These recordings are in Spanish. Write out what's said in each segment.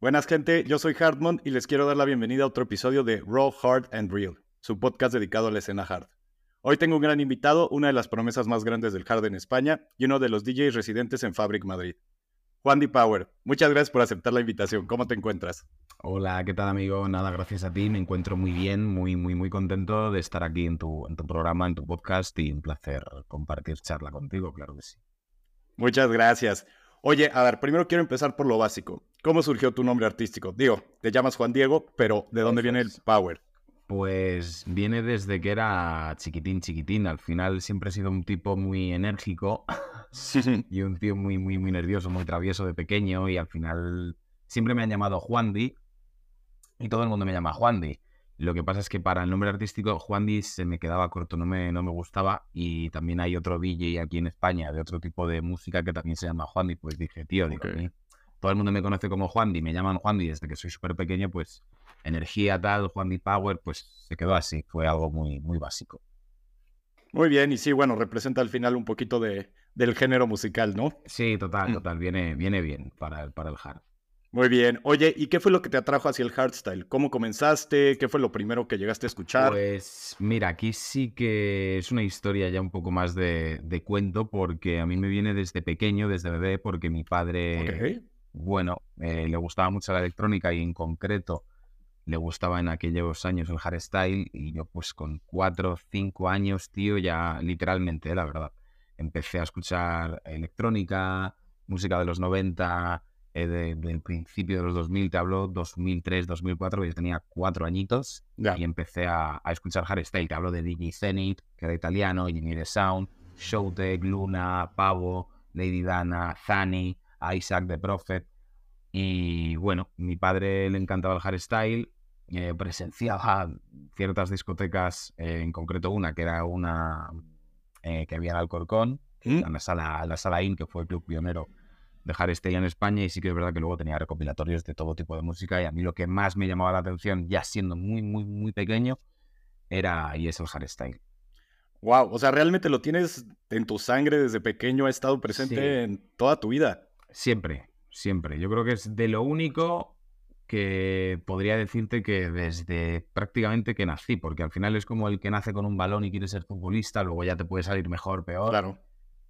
Buenas gente, yo soy Hardmon y les quiero dar la bienvenida a otro episodio de Raw, Hard and Real, su podcast dedicado a la escena hard. Hoy tengo un gran invitado, una de las promesas más grandes del hard en España y uno de los DJs residentes en Fabric Madrid. Juan D. Power, muchas gracias por aceptar la invitación. ¿Cómo te encuentras? Hola, ¿qué tal amigo? Nada, gracias a ti. Me encuentro muy bien, muy, muy, muy contento de estar aquí en tu, en tu programa, en tu podcast y un placer compartir charla contigo, claro que sí. Muchas gracias. Oye, a ver, primero quiero empezar por lo básico. ¿Cómo surgió tu nombre artístico? Digo, te llamas Juan Diego, pero ¿de dónde viene el Power? Pues viene desde que era chiquitín, chiquitín. Al final siempre he sido un tipo muy enérgico y un tío muy, muy, muy nervioso, muy travieso de pequeño. Y al final siempre me han llamado Juan Di y todo el mundo me llama Juan Di. Lo que pasa es que para el nombre artístico, Juan Di se me quedaba corto, no me, no me gustaba. Y también hay otro DJ aquí en España de otro tipo de música que también se llama Juan Di. Pues dije, tío, digo, todo el mundo me conoce como Juan Di, me llaman Juan Di desde que soy súper pequeño, pues energía tal, Juan Di Power, pues se quedó así. Fue algo muy, muy básico. Muy bien, y sí, bueno, representa al final un poquito de, del género musical, ¿no? Sí, total, mm. total, viene, viene bien para, para el hard. Muy bien. Oye, ¿y qué fue lo que te atrajo hacia el hardstyle? ¿Cómo comenzaste? ¿Qué fue lo primero que llegaste a escuchar? Pues mira, aquí sí que es una historia ya un poco más de, cuento porque a mí me viene desde pequeño, desde bebé, porque mi padre, bueno, eh, le gustaba mucho la electrónica y en concreto le gustaba en aquellos años el hardstyle y yo pues con cuatro, cinco años, tío, ya literalmente, la verdad, empecé a escuchar electrónica, música de los 90 eh, del principio de los 2000, te hablo 2003, 2004, yo tenía cuatro añitos y empecé a, escuchar hardstyle. Te hablo de DJ Zenith, que era italiano, Jimmy The Sound, Showtech, Luna, Pavo, Lady Dana, Zani, Isaac The Prophet. Y bueno, mi padre le encantaba el hardstyle, eh, presenciaba ciertas discotecas, eh, en concreto una que era una que había en Alcorcón, ¿Mm? en la sala, la sala IN, que fue el club pionero dejar este en España y sí que es verdad que luego tenía recopilatorios de todo tipo de música y a mí lo que más me llamaba la atención, ya siendo muy, muy, muy pequeño, era y es el hardstyle. Wow, o sea, realmente lo tienes en tu sangre desde pequeño, ha estado presente en toda tu vida. Siempre, siempre. Yo creo que es de lo único que podría decirte que desde prácticamente que nací, porque al final es como el que nace con un balón y quiere ser futbolista, luego ya te puede salir mejor, peor. Claro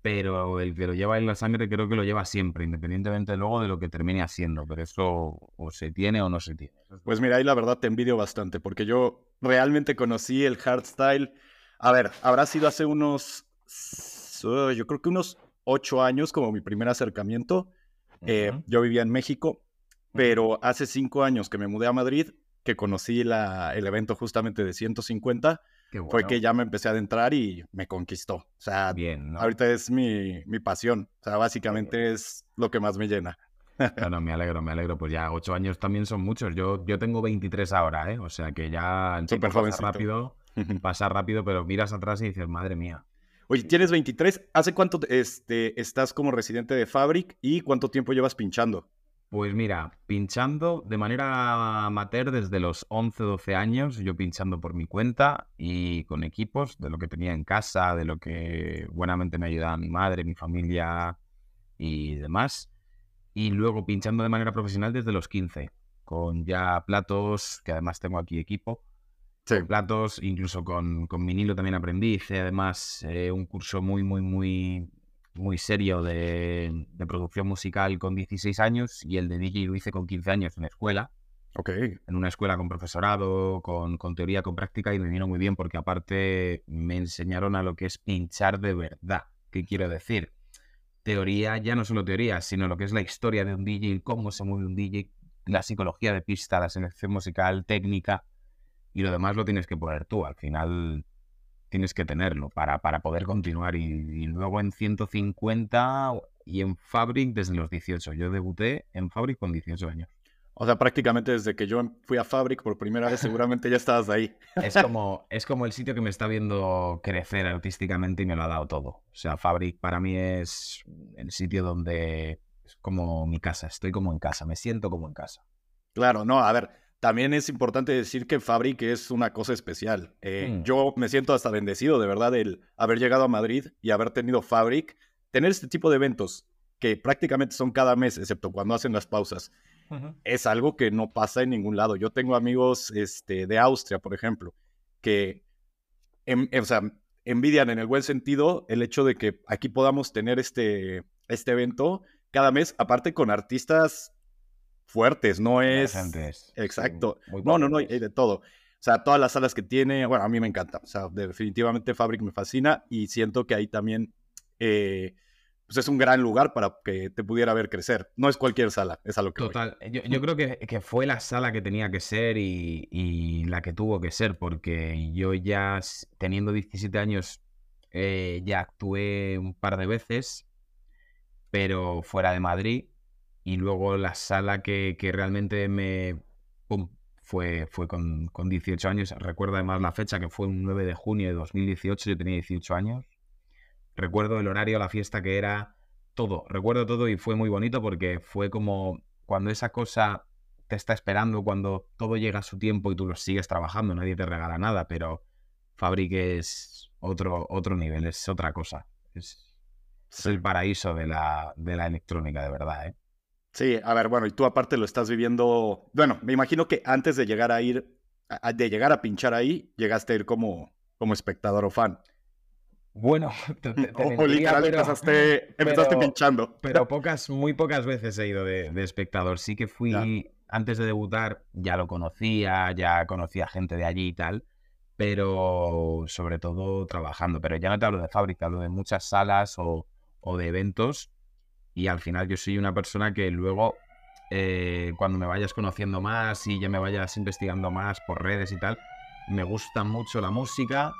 pero el que lo lleva en la sangre creo que lo lleva siempre, independientemente luego de lo que termine haciendo, pero eso o se tiene o no se tiene. Pues mira, ahí la verdad te envidio bastante, porque yo realmente conocí el hardstyle, a ver, habrá sido hace unos, yo creo que unos ocho años como mi primer acercamiento. Eh, yo vivía en México, pero hace cinco años que me mudé a Madrid, que conocí la, el evento justamente de 150, fue que ya me empecé a adentrar y me conquistó. O sea, Bien, ahorita es mi, mi pasión. O sea, básicamente es lo que más me llena. Bueno, me alegro, me alegro. Pues ya ocho años también son muchos. Yo, yo tengo 23 ahora, ¿eh? O sea que ya Súper pasa rápido, pasa rápido, pero miras atrás y dices, madre mía. Oye, tienes 23. ¿Hace cuánto este, estás como residente de Fabric y cuánto tiempo llevas pinchando? Pues mira, pinchando de manera amateur desde los 11, 12 años, yo pinchando por mi cuenta y con equipos, de lo que tenía en casa, de lo que buenamente me ayudaba mi madre, mi familia y demás. Y luego pinchando de manera profesional desde los 15, con ya platos, que además tengo aquí equipo. Sí. platos, incluso con, con vinilo también aprendí. Hice además eh, un curso muy, muy, muy muy serio de, producción musical con 16 años y el de DJ lo hice con 15 años en escuela. Ok. En una escuela con profesorado, con, con, teoría, con práctica y me vino muy bien porque aparte me enseñaron a lo que es pinchar de verdad. ¿Qué quiero decir? Teoría, ya no solo teoría, sino lo que es la historia de un DJ, cómo se mueve un DJ, la psicología de pista, la selección musical, técnica y lo demás lo tienes que poner tú. Al final tienes que tenerlo para, para poder continuar. Y, luego en 150 y en Fabric desde los 18. Yo debuté en Fabric con 18 años. O sea, prácticamente desde que yo fui a Fabric por primera vez, seguramente ya estabas ahí. Es como, es como el sitio que me está viendo crecer artísticamente y me lo ha dado todo. O sea, Fabric para mí es el sitio donde es como mi casa. Estoy como en casa, me siento como en casa. Claro, no, a ver, también es importante decir que Fabric es una cosa especial. Eh, mm. Yo me siento hasta bendecido, de verdad, el haber llegado a Madrid y haber tenido Fabric. Tener este tipo de eventos, que prácticamente son cada mes, excepto cuando hacen las pausas, es algo que no pasa en ningún lado. Yo tengo amigos este, de Austria, por ejemplo, que o sea, envidian en el buen sentido el hecho de que aquí podamos tener este, este evento cada mes, aparte con artistas fuertes, no es... Exacto. no, no, no, hay de todo. O sea, todas las salas que tiene, bueno, a mí me encanta. O sea, definitivamente Fabric me fascina y siento que ahí también eh, pues es un gran lugar para que te pudiera ver crecer. No es cualquier sala, es a lo que. Total. Yo, creo que, fue la sala que tenía que ser y, la que tuvo que ser, porque yo ya teniendo 17 años eh, ya actué un par de veces, pero fuera de Madrid. Y luego la sala que, realmente me. fue, fue con, con 18 años. Recuerdo además la fecha que fue un 9 de junio de 2018, yo tenía 18 años Recuerdo el horario, la fiesta que era, todo. Recuerdo todo y fue muy bonito porque fue como cuando esa cosa te está esperando, cuando todo llega a su tiempo y tú lo sigues trabajando, nadie te regala nada, pero Fabric es otro, otro nivel, es otra cosa. Es, el paraíso de la, de la electrónica, de verdad, ¿eh? Sí, a ver, bueno, y tú aparte lo estás viviendo. Bueno, me imagino que antes de llegar a ir, de llegar a pinchar ahí, llegaste a ir como, como espectador o fan. Bueno, te, empezaste, pinchando. Pero pocas, muy pocas veces he ido de, espectador. Sí que fui, antes de debutar, ya lo conocía, ya conocía gente de allí y tal, pero sobre todo trabajando. Pero ya no te hablo de fábrica, hablo de muchas salas o, de eventos. Y al final yo soy una persona que luego, eh, cuando me vayas conociendo más y ya me vayas investigando más por redes y tal, me gusta mucho la música,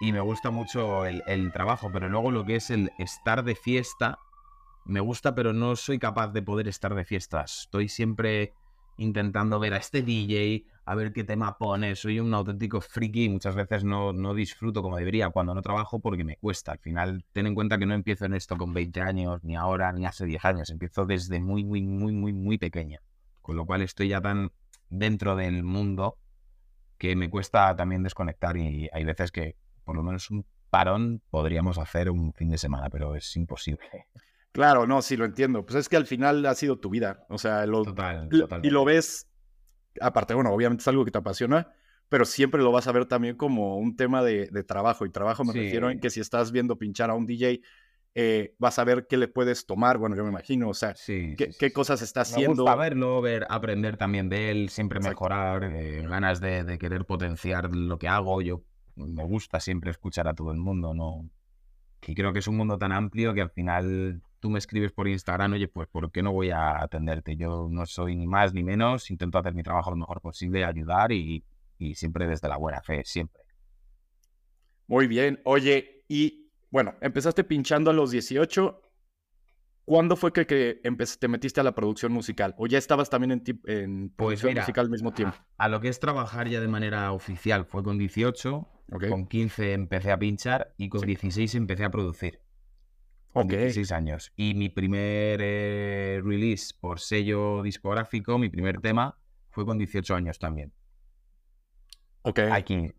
y me gusta mucho el, trabajo, pero luego lo que es el estar de fiesta, me gusta, pero no soy capaz de poder estar de fiesta. Estoy siempre intentando ver a este DJ, a ver qué tema pone. Soy un auténtico friki y muchas veces no, no disfruto como debería cuando no trabajo porque me cuesta. Al final, ten en cuenta que no empiezo en esto con 20 años, ni ahora, ni hace 10 años. Empiezo desde muy, muy, muy, muy, muy pequeña. Con lo cual estoy ya tan dentro del mundo que me cuesta también desconectar y hay veces que por lo menos un parón podríamos hacer un fin de semana, pero es imposible. Claro, no, sí lo entiendo. Pues es que al final ha sido tu vida. O sea, lo, Total, y lo ves, aparte, bueno, obviamente es algo que te apasiona, pero siempre lo vas a ver también como un tema de, trabajo. Y trabajo me refiero en que si estás viendo pinchar a un DJ, eh, vas a ver qué le puedes tomar. Bueno, yo me imagino, o sea, qué, cosas está haciendo. Me gusta verlo, ver, aprender también de él, siempre mejorar, eh, ganas de, de, querer potenciar lo que hago. Yo me gusta siempre escuchar a todo el mundo, ¿no? Y creo que es un mundo tan amplio que al final tú me escribes por Instagram, oye, pues ¿por qué no voy a atenderte? Yo no soy ni más ni menos, intento hacer mi trabajo lo mejor posible, ayudar y, siempre desde la buena fe, siempre. Muy bien, oye, y bueno, empezaste pinchando a los 18, ¿Cuándo fue que, te metiste a la producción musical? ¿O ya estabas también en, en pues producción musical al mismo tiempo? A, lo que es trabajar ya de manera oficial fue con 18, con 15 empecé a pinchar y con 16 empecé a producir. Con 16 años. Y mi primer eh, release por sello discográfico, mi primer tema, fue con 18 años también. Ok. Aquí,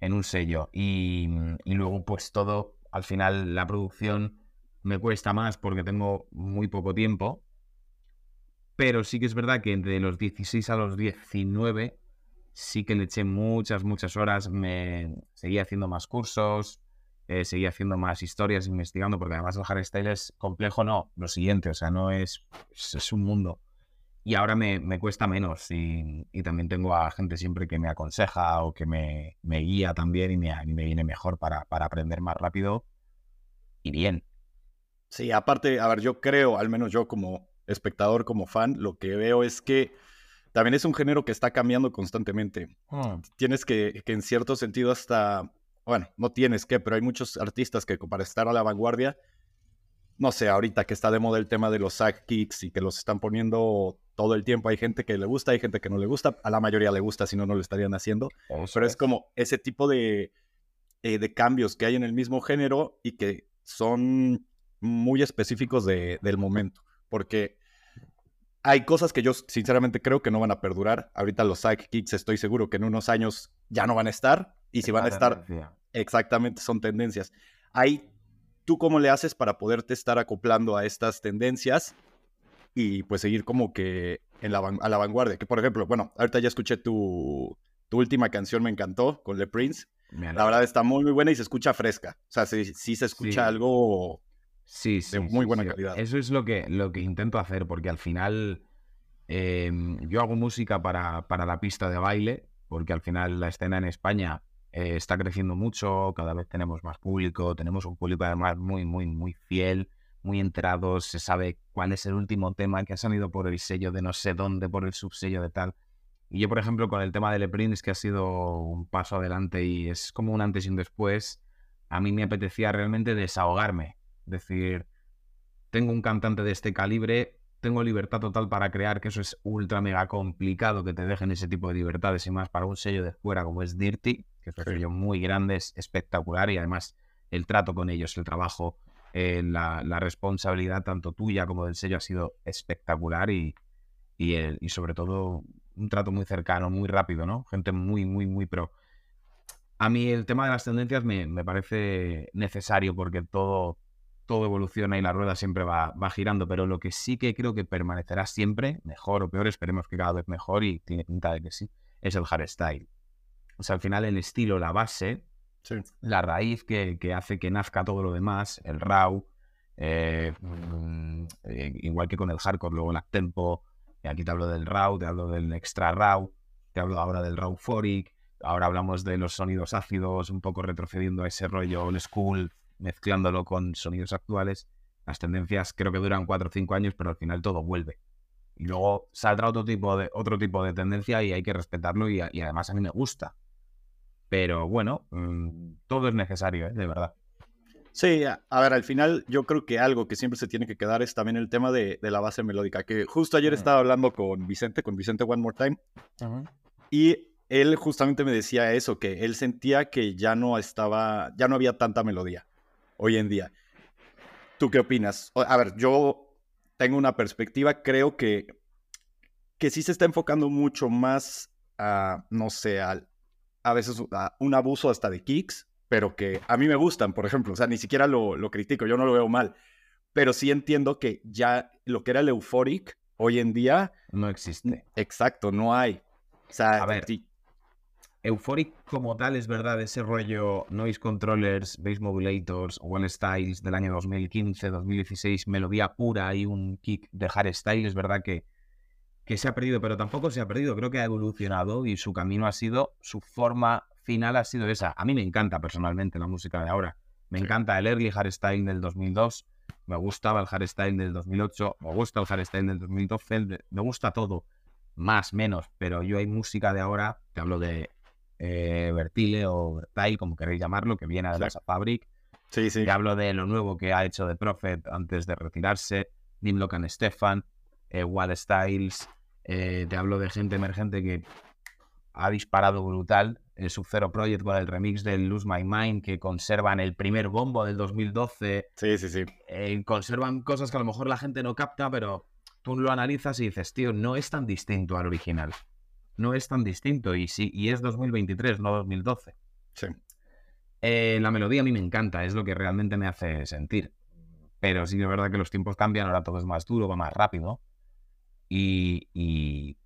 en un sello. Y, y luego, pues todo, al final, la producción me cuesta más porque tengo muy poco tiempo. Pero sí que es verdad que entre los 16 a los 19 sí que le eché muchas, muchas horas. Me seguía haciendo más cursos, eh, seguía haciendo más historias, investigando, porque además el hardstyle es complejo, no, lo siguiente, o sea, no es, es un mundo. Y ahora me, me cuesta menos y, también tengo a gente siempre que me aconseja o que me, me guía también y me, me viene mejor para, para aprender más rápido y bien. Sí, aparte, a ver, yo creo, al menos yo como espectador, como fan, lo que veo es que también es un género que está cambiando constantemente. Ah. Tienes que, que en cierto sentido hasta, bueno, no tienes que, pero hay muchos artistas que para estar a la vanguardia, no sé, ahorita que está de moda el tema de los sack kicks y que los están poniendo todo el tiempo, hay gente que le gusta, hay gente que no le gusta, a la mayoría le gusta, si no, no lo estarían haciendo. pero es como ese tipo de, eh, de cambios que hay en el mismo género y que son muy específicos de, del momento, porque hay cosas que yo sinceramente creo que no van a perdurar. Ahorita los sidekicks estoy seguro que en unos años ya no van a estar, y si van a estar, exactamente son tendencias. Ahí, ¿tú cómo le haces para poderte estar acoplando a estas tendencias y pues seguir como que en la, a la vanguardia. Que por ejemplo, bueno, ahorita ya escuché tu, tu última canción, me encantó, con Le Prince. La verdad está muy, muy buena y se escucha fresca. O sea, sí, sí se escucha algo sí, sí, de muy buena calidad. Eso es lo que, lo que intento hacer, porque al final em, yo hago música para, para la pista de baile, porque al final la escena en España eh, está creciendo mucho, cada vez tenemos más público, tenemos un público además muy, muy, muy fiel, muy enterado, se sabe cuál es el último tema que ha salido por el sello de no sé dónde, por el subsello de tal. Y yo, por ejemplo, con el tema de Le Prince, que ha sido un paso adelante y es como un antes y un después, a mí me apetecía realmente desahogarme. Decir, tengo un cantante de este calibre, tengo libertad total para crear, que eso es ultra mega complicado que te dejen ese tipo de libertades y más para un sello de fuera como es Dirty, que es un sello muy grande, es espectacular y además el trato con ellos, el trabajo, eh, la, responsabilidad tanto tuya como del sello ha sido espectacular y, y, y sobre todo un trato muy cercano, muy rápido, ¿no? Gente muy, muy, muy pro. A mí el tema de las tendencias me, parece necesario porque todo, todo evoluciona y la rueda siempre va, va, girando, pero lo que sí que creo que permanecerá siempre, mejor o peor, esperemos que cada vez mejor y tiene pinta de que sí, es el hardstyle. O sea, al final el estilo, la base, la raíz que, hace que nazca todo lo demás, el raw, eh, mm, eh, igual que con el hardcore, luego el tempo, aquí te hablo del RAW, te hablo del extra RAW, te hablo ahora del RAW Foric, ahora hablamos de los sonidos ácidos, un poco retrocediendo a ese rollo old school, mezclándolo con sonidos actuales. Las tendencias creo que duran 4 o 5 años, pero al final todo vuelve. Y luego saldrá otro tipo de, otro tipo de tendencia y hay que respetarlo y, además a mí me gusta. Pero bueno, mm, todo es necesario, ¿eh? de verdad. Sí, a, ver, al final yo creo que algo que siempre se tiene que quedar es también el tema de, la base melódica, que justo ayer estaba hablando con Vicente, con Vicente One More Time, y él justamente me decía eso, que él sentía que ya no estaba, ya no había tanta melodía hoy en día. ¿Tú qué opinas? A ver, yo tengo una perspectiva, creo que, que sí se está enfocando mucho más a, no sé, a, a veces a un abuso hasta de kicks, pero que a mí me gustan, por ejemplo. O sea, ni siquiera lo, lo critico, yo no lo veo mal. Pero sí entiendo que ya lo que era el Euphoric hoy en día. No existe. Exacto, no hay. O sea, a ver. Euphoric como tal es verdad, ese rollo noise controllers, bass modulators, one styles del año 2015, 2016, melodía pura y un kick de hardstyle, es verdad que, que se ha perdido, pero tampoco se ha perdido, creo que ha evolucionado y su camino ha sido su forma final ha sido esa. A mí me encanta personalmente la música de ahora. Me encanta el early hardstyle del 2002, me gustaba el hardstyle del 2008, me gusta el hardstyle del 2012, me gusta todo, más, menos, pero yo hay música de ahora, te hablo de eh, Vertile o Vertile, como queréis llamarlo, que viene de la Fabric. Sí, sí. Te hablo de lo nuevo que ha hecho The Prophet antes de retirarse, Nimlock and Stefan, eh, Wall Styles. Eh, te hablo de gente emergente que ha disparado brutal el Sub-Zero Project con el remix del Lose My Mind, que conservan el primer bombo del 2012. Sí, sí, sí. Eh, conservan cosas que a lo mejor la gente no capta, pero tú lo analizas y dices, tío, no es tan distinto al original. No es tan distinto y sí, y es 2023, no 2012. Sí. Eh, la melodía a mí me encanta, es lo que realmente me hace sentir. Pero sí es verdad que los tiempos cambian, ahora todo es más duro, va más rápido. Y, y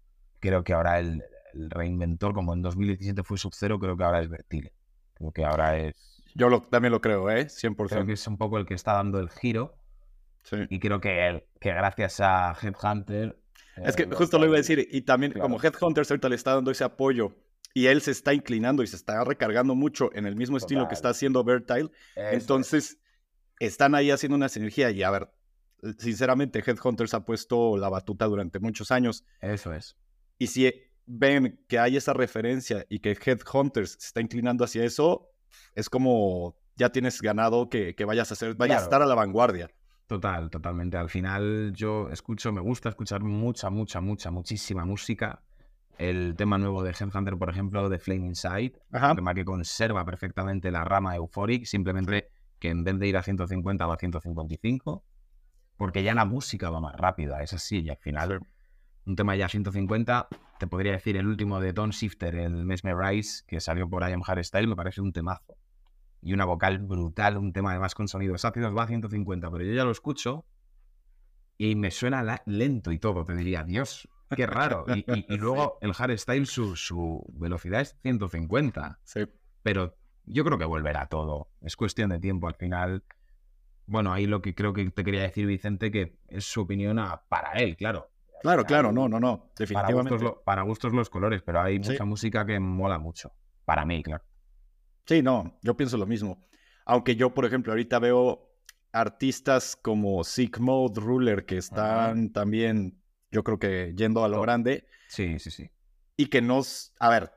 creo que ahora el, el reinventor, como en 2017 fue Sub-Zero, creo que ahora es Vertile. Creo que ahora es. Yo también lo creo, ¿eh? 100%. Creo que es un poco el que está dando el giro. Sí. Y creo que, que gracias a Headhunter. Es que eh, justo lo iba a decir. Y también, como Headhunter ahorita le está dando ese apoyo y él se está inclinando y se está recargando mucho en el mismo estilo que está haciendo Vertile. Entonces, están ahí haciendo una sinergia. Y a ver, sinceramente, Headhunters ha puesto la batuta durante muchos años. Eso es. Y si ven que hay esa referencia y que Headhunters se está inclinando hacia eso, es como ya tienes ganado que, vayas a hacer, vayas a estar a la vanguardia. Total, totalmente. Al final yo escucho, me gusta escuchar mucha, mucha, mucha, muchísima música. El tema nuevo de Headhunter, por ejemplo, de Flame Inside, un tema que conserva perfectamente la rama Euphoric, simplemente que en vez de ir a 150 va a 155, porque ya la música va más rápida, es así, y al final un tema ya 150 te podría decir el último de Don Shifter, el Mesmerize, que salió por I Am Hardstyle, me parece un temazo. Y una vocal brutal, un tema además con sonidos ácidos, va a 150, pero yo ya lo escucho y me suena lento y todo. Te diría, Dios, Qué raro. Y, luego el hardstyle, su, su velocidad es 150. Sí. Pero yo creo que volverá todo. Es cuestión de tiempo al final. Bueno, ahí lo que creo que te quería decir, Vicente, que es su opinión para él, claro. Claro, claro, no, no, no, definitivamente. Para gustos, los colores, pero hay mucha música que mola mucho. Para mí, claro. Sí, no, yo pienso lo mismo. Aunque yo, por ejemplo, ahorita veo artistas como Sick Mode, Ruler, que están también, yo creo que yendo a lo grande. Sí, sí, sí. Y que nos, a ver,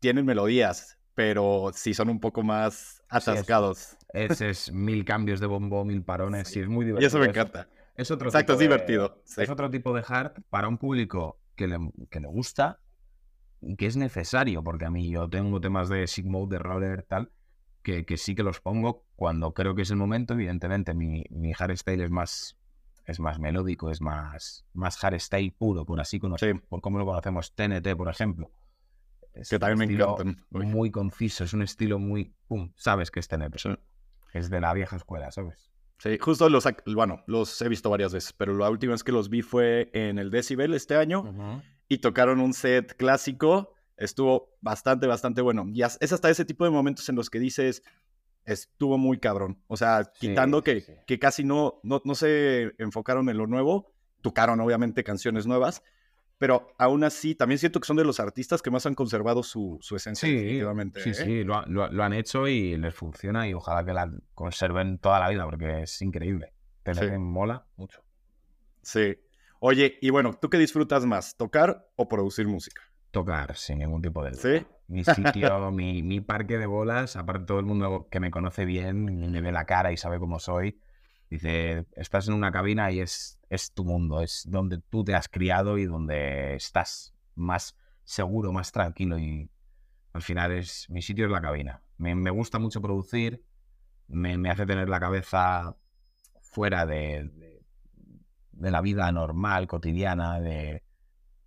tienen melodías, pero sí son un poco más atascados. ese es mil cambios de bombo, mil parones, sí, es muy divertido. Y eso me encanta. Es otro Exacto, es divertido. Es otro tipo de hard para un público que le, que le gusta que es necesario, porque a mí yo tengo temas de Mode, de Roller, tal, que, que, sí que los pongo cuando creo que es el momento. Evidentemente, mi, mi hardstyle es más, es más melódico, es más, más hardstyle puro, por así conocer, por cómo lo conocemos, TNT, por ejemplo. Es que también me encanta. Muy conciso, es un estilo muy. Pum, sabes que es TNT. Es de la vieja escuela, ¿sabes? Sí, justo los, bueno, los he visto varias veces, pero la última vez que los vi fue en el Decibel este año y tocaron un set clásico. Estuvo bastante, bastante bueno. Y es hasta ese tipo de momentos en los que dices, estuvo muy cabrón. O sea, quitando que, que casi no, no, no se enfocaron en lo nuevo, tocaron obviamente canciones nuevas, pero aún así también siento que son de los artistas que más han conservado su, su esencia. Sí, definitivamente, sí, ¿eh? sí, lo, lo, han hecho y les funciona y ojalá que la conserven toda la vida porque es increíble. Te mola mucho. Sí. Oye, y bueno, ¿tú qué disfrutas más, tocar o producir música? Tocar, sin ningún tipo de... ¿Sí? Mi sitio, mi, mi parque de bolas, aparte todo el mundo que me conoce bien, me ve la cara y sabe cómo soy, Dice, estás en una cabina y es, es tu mundo, es donde tú te has criado y donde estás más seguro, más tranquilo y al final es mi sitio es la cabina. Me, gusta mucho producir, me, hace tener la cabeza fuera de, de, la vida normal, cotidiana, de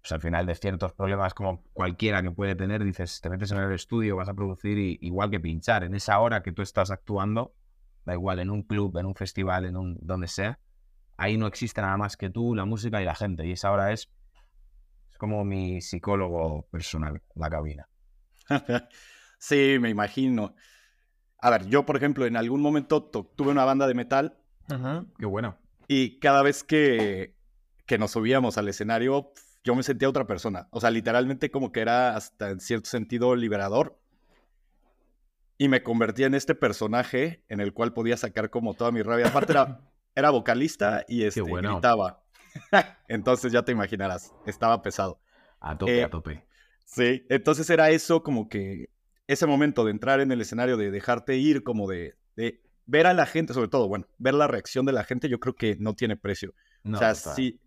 pues al final de ciertos problemas como cualquiera que puede tener, dices, te metes en el estudio, vas a producir y, igual que pinchar, en esa hora que tú estás actuando, da igual, en un club, en un festival, en un donde sea, ahí no existe nada más que tú, la música y la gente. Y esa hora es, es como mi psicólogo personal, la cabina. sí, me imagino. A ver, yo, por ejemplo, en algún momento tuve una banda de metal. qué bueno. Y cada vez que, que nos subíamos al escenario, yo me sentía otra persona. O sea, literalmente como que era hasta en cierto sentido liberador y me convertí en este personaje en el cual podía sacar como toda mi rabia. Aparte era, era vocalista y este, gritaba. entonces ya te imaginarás, estaba pesado. A tope, a eh, tope. Sí, entonces era eso como que ese momento de entrar en el escenario, de dejarte ir, como de, de ver a la gente, sobre todo, bueno, ver la reacción de la gente, yo creo que no tiene precio. o sea, sí,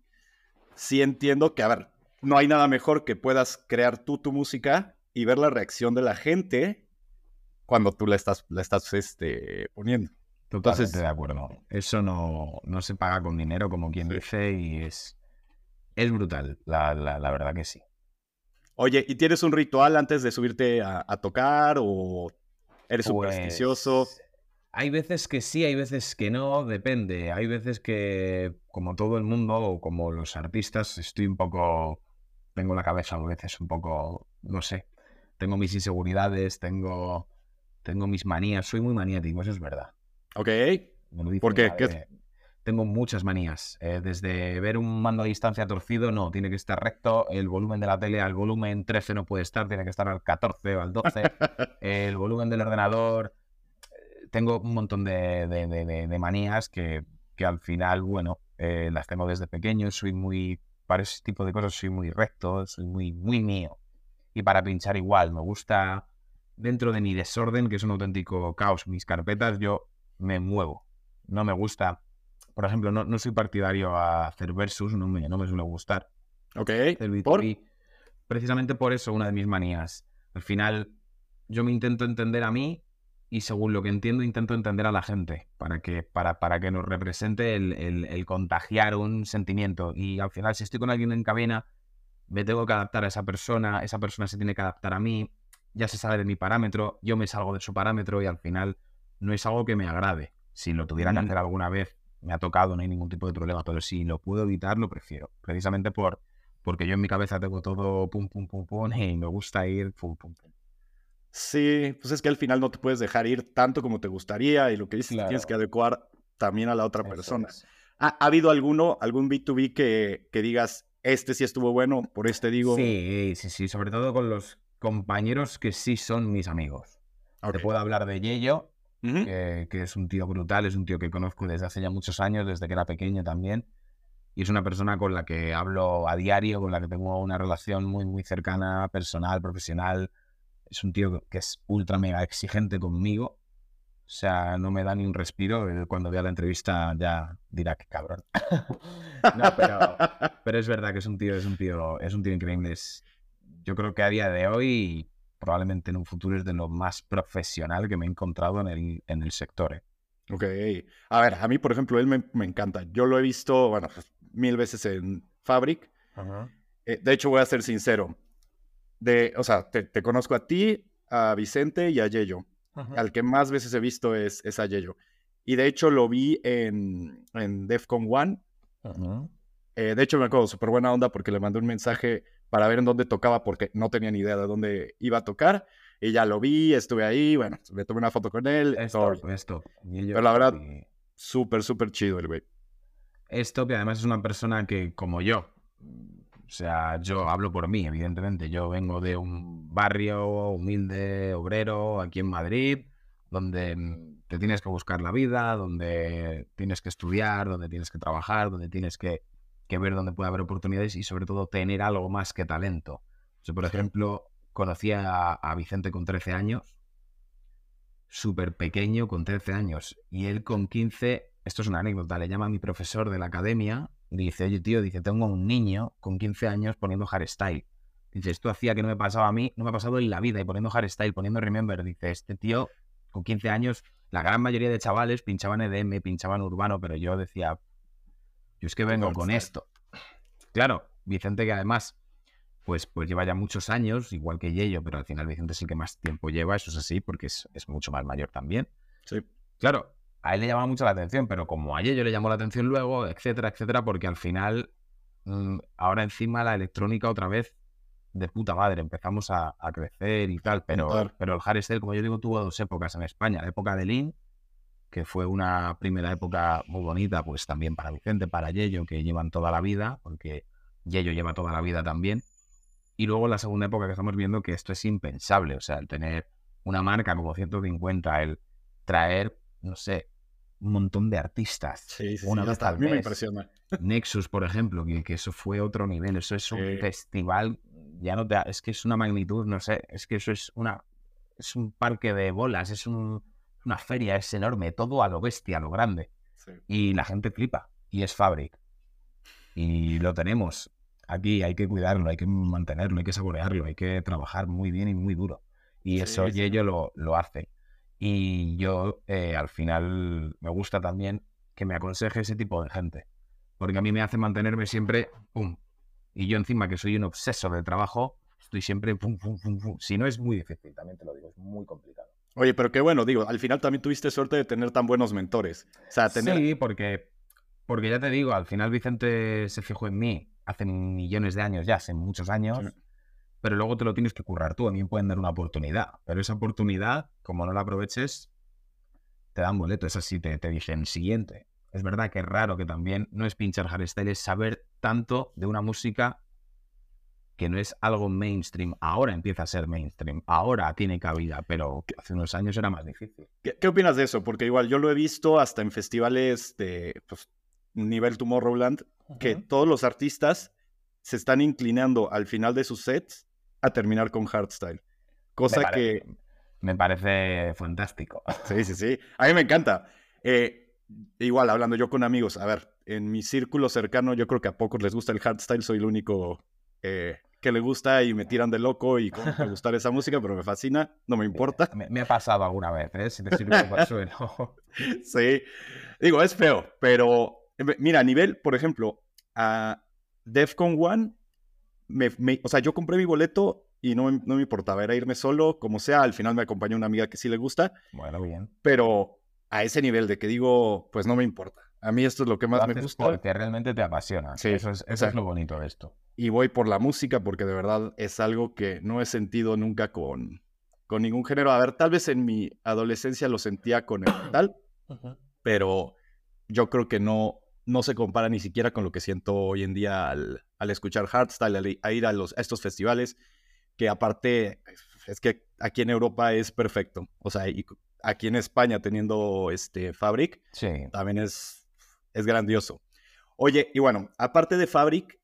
sí entiendo que, a ver, no hay nada mejor que puedas crear tú tu música y ver la reacción de la gente cuando tú la estás, la estás este, poniendo. Totalmente de acuerdo. Eso no, no, se paga con dinero, como quien dice, y es, es brutal, la, la, verdad que sí. Oye, ¿y tienes un ritual antes de subirte a, tocar o eres pues, supersticioso? Hay veces que sí, hay veces que no, depende. Hay veces que, como todo el mundo o como los artistas, estoy un poco, tengo la cabeza a veces un poco, no sé, tengo mis inseguridades, tengo tengo mis manías, soy muy maniático, eso es verdad. Ok. ¿Por qué? Tengo muchas manías. Eh, desde ver un mando a distancia torcido, no, tiene que estar recto. El volumen de la tele al volumen 13 no puede estar, tiene que estar al 14 o al 12. el volumen del ordenador. Tengo un montón de, manías que, que, al final, bueno, eh, las tengo desde pequeño. Soy muy, para ese tipo de cosas, soy muy recto, soy muy, muy mío. Y para pinchar igual, me gusta dentro de mi desorden, que es un auténtico caos, mis carpetas, yo me muevo. No me gusta, por ejemplo, no, no soy partidario a hacer versus, no me, no me suele gustar. Ok. ¿Por? Precisamente por eso, una de mis manías. Al final, yo me intento entender a mí y según lo que entiendo, intento entender a la gente para que, para, para que nos represente el, el contagiar un sentimiento. Y al final, si estoy con alguien en cabina, me tengo que adaptar a esa persona, esa persona se tiene que adaptar a mí ya se sale de mi parámetro, yo me salgo de su parámetro y al final no es algo que me agrade. Si lo tuviera que hacer alguna vez, me ha tocado, no hay ningún tipo de problema, pero si lo puedo evitar, lo prefiero. Precisamente por, porque yo en mi cabeza tengo todo pum, pum, pum, pum, y me gusta ir pum, pum, pum. Sí, pues es que al final no te puedes dejar ir tanto como te gustaría y lo que dices tienes que adecuar también a la otra persona. ¿Ha, habido alguno, algún B2B que, que digas, este sí estuvo bueno, por este digo? Sí, sí, sí, sobre todo con los compañeros que sí son mis amigos. Te puedo hablar de Yello, que, que, es un tío brutal, es un tío que conozco desde hace ya muchos años, desde que era pequeño también. Y es una persona con la que hablo a diario, con la que tengo una relación muy, muy cercana, personal, profesional es un tío que es ultra mega exigente conmigo. O sea, no me da ni un respiro. Cuando vea la entrevista ya dirá que cabrón. no, pero, es verdad que es un tío, es un tío, es un tío increíble. yo creo que a día de hoy, probablemente en un futuro, es de lo más profesional que me he encontrado en el, en el sector. ¿eh? Ok. A ver, a mí, por ejemplo, él me, encanta. Yo lo he visto, bueno, pues, mil veces en Fabric. Eh, de hecho, voy a ser sincero de, o sea, te, conozco a ti, a Vicente y a Yello. Al que más veces he visto es, es a Yello. Y de hecho lo vi en, en Defcon One. Eh, de hecho me acuerdo, súper buena onda porque le mandé un mensaje para ver en dónde tocaba porque no tenía ni idea de dónde iba a tocar. Y ya lo vi, estuve ahí, bueno, me tomé una foto con él. Esto, esto. Pero la verdad, súper, súper chido el güey. Esto que además es una persona que, como yo, o sea, yo hablo por mí, evidentemente. Yo vengo de un barrio humilde, obrero, aquí en Madrid, donde mm, te tienes que buscar la vida, donde tienes que estudiar, donde tienes que trabajar, donde tienes que, ver dónde puede haber oportunidades y sobre todo tener algo más que talento. Yo, por ejemplo, conocí a, a Vicente con 13 años, súper pequeño, con 13 años, y él con 15, esto es una anécdota, le llama a mi profesor de la academia Dice, oye, tío, dice, tengo un niño con 15 años poniendo hardstyle. Dice, esto hacía que no me pasaba a mí, no me ha pasado en la vida, y poniendo hardstyle, poniendo remember. Dice, este tío con 15 años, la gran mayoría de chavales pinchaban EDM, pinchaban urbano, pero yo decía, yo es que vengo con esto. Claro, Vicente que además, pues, pues lleva ya muchos años, igual que Yello, pero al final Vicente es el que más tiempo lleva, eso es así, porque es, es mucho más mayor también. Sí. Claro, a él le llamaba mucho la atención, pero como a ello le llamó la atención luego, etcétera, etcétera, porque al final, mm, ahora encima la electrónica otra vez de puta madre, empezamos a, crecer y tal, pero, pero el hardstyle, como yo digo, tuvo dos épocas en España, la época de Lean, que fue una primera época muy bonita, pues también para Vicente, para Yello, que llevan toda la vida, porque Yello lleva toda la vida también, y luego la segunda época que estamos viendo que esto es impensable, o sea, el tener una marca como 150, el traer no sé, un montón de artistas. Sí, sí, una vez a mí me impresiona. Nexus, por ejemplo, que, eso fue otro nivel. Eso es un festival, ya no te, es que es una magnitud, no sé, es que eso es una, es un parque de bolas, es una feria, es enorme, todo a lo bestia, a lo grande. Y la gente flipa. Y es Fabric. Y lo tenemos. Aquí hay que cuidarlo, hay que mantenerlo, hay que saborearlo, hay que trabajar muy bien y muy duro. Y eso y ello lo, lo hace. Y yo eh, al final me gusta también que me aconseje ese tipo de gente. Porque a mí me hace mantenerme siempre, pum. Y yo encima que soy un obseso de trabajo, estoy siempre pum, pum, pum, pum. Si no es muy difícil, también te lo digo, es muy complicado. Oye, pero qué bueno, digo, al final también tuviste suerte de tener tan buenos mentores. O sea, tener... Sí, porque, porque ya te digo, al final Vicente se fijó en mí hace millones de años ya, hace muchos años pero luego te lo tienes que currar tú. A mí me pueden dar una oportunidad, pero esa oportunidad, como no la aproveches, te dan boleto. Es así, te, te dicen siguiente. Es verdad que es raro que también no es pinchar hardstyle, es saber tanto de una música que no es algo mainstream. Ahora empieza a ser mainstream, ahora tiene cabida, pero hace unos años era más difícil. ¿Qué, opinas de eso? Porque igual yo lo he visto hasta en festivales de pues, nivel Tomorrowland, que todos los artistas se están inclinando al final de sus sets a terminar con hardstyle. Cosa que... Me parece fantástico. Sí, sí, sí. A mí me encanta. Eh, igual, hablando yo con amigos, a ver, en mi círculo cercano yo creo que a pocos les gusta el hardstyle, soy el único eh, que le gusta y me tiran de loco y me gusta esa música, pero me fascina, no me importa. Me, ha pasado alguna vez, ¿eh? Si te sirve de consuelo. sí, digo, es feo, pero mira, a nivel, por ejemplo, a Defcon One o sea, yo compré mi boleto y no, no, me importaba, era irme solo, como sea, al final me acompañó una amiga que sí le gusta. Bueno, bien. Pero a ese nivel de que digo, pues no me importa. A mí esto es lo que más me gusta. Porque realmente te apasiona. Sí, eso es, eso es lo bonito de esto. Y voy por la música porque de verdad es algo que no he sentido nunca con, con ningún género. A ver, tal vez en mi adolescencia lo sentía con el metal, pero yo creo que no, no se compara ni siquiera con lo que siento hoy en día al, al escuchar hardstyle, al, a ir a, los, a estos festivales, que aparte es que aquí en Europa es perfecto. O sea, y aquí en España teniendo este Fabric, también es, es grandioso. Oye, y bueno, aparte de Fabric,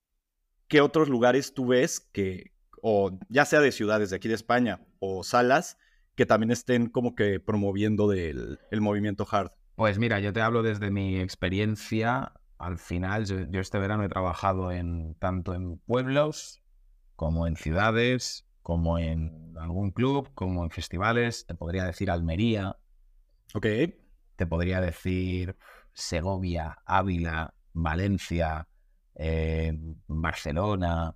¿qué otros lugares tú ves que, o ya sea de ciudades de aquí de España o salas, que también estén como que promoviendo del, el movimiento hard? Pues mira, yo te hablo desde mi experiencia. Al final, yo, este verano he trabajado en tanto en pueblos como en ciudades, como en algún club, como en festivales. Te podría decir Almería. Ok. Te podría decir Segovia, Ávila, Valencia, eh, Barcelona.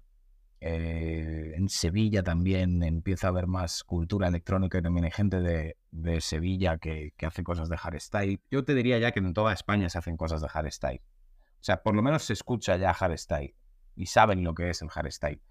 Eh, en Sevilla también empieza a haber más cultura electrónica y también hay gente de, Sevilla que, hace cosas de hardstyle. Yo te diría ya que en toda España se hacen cosas de hardstyle. O sea, por lo menos se escucha ya hardstyle y saben lo que es el hardstyle.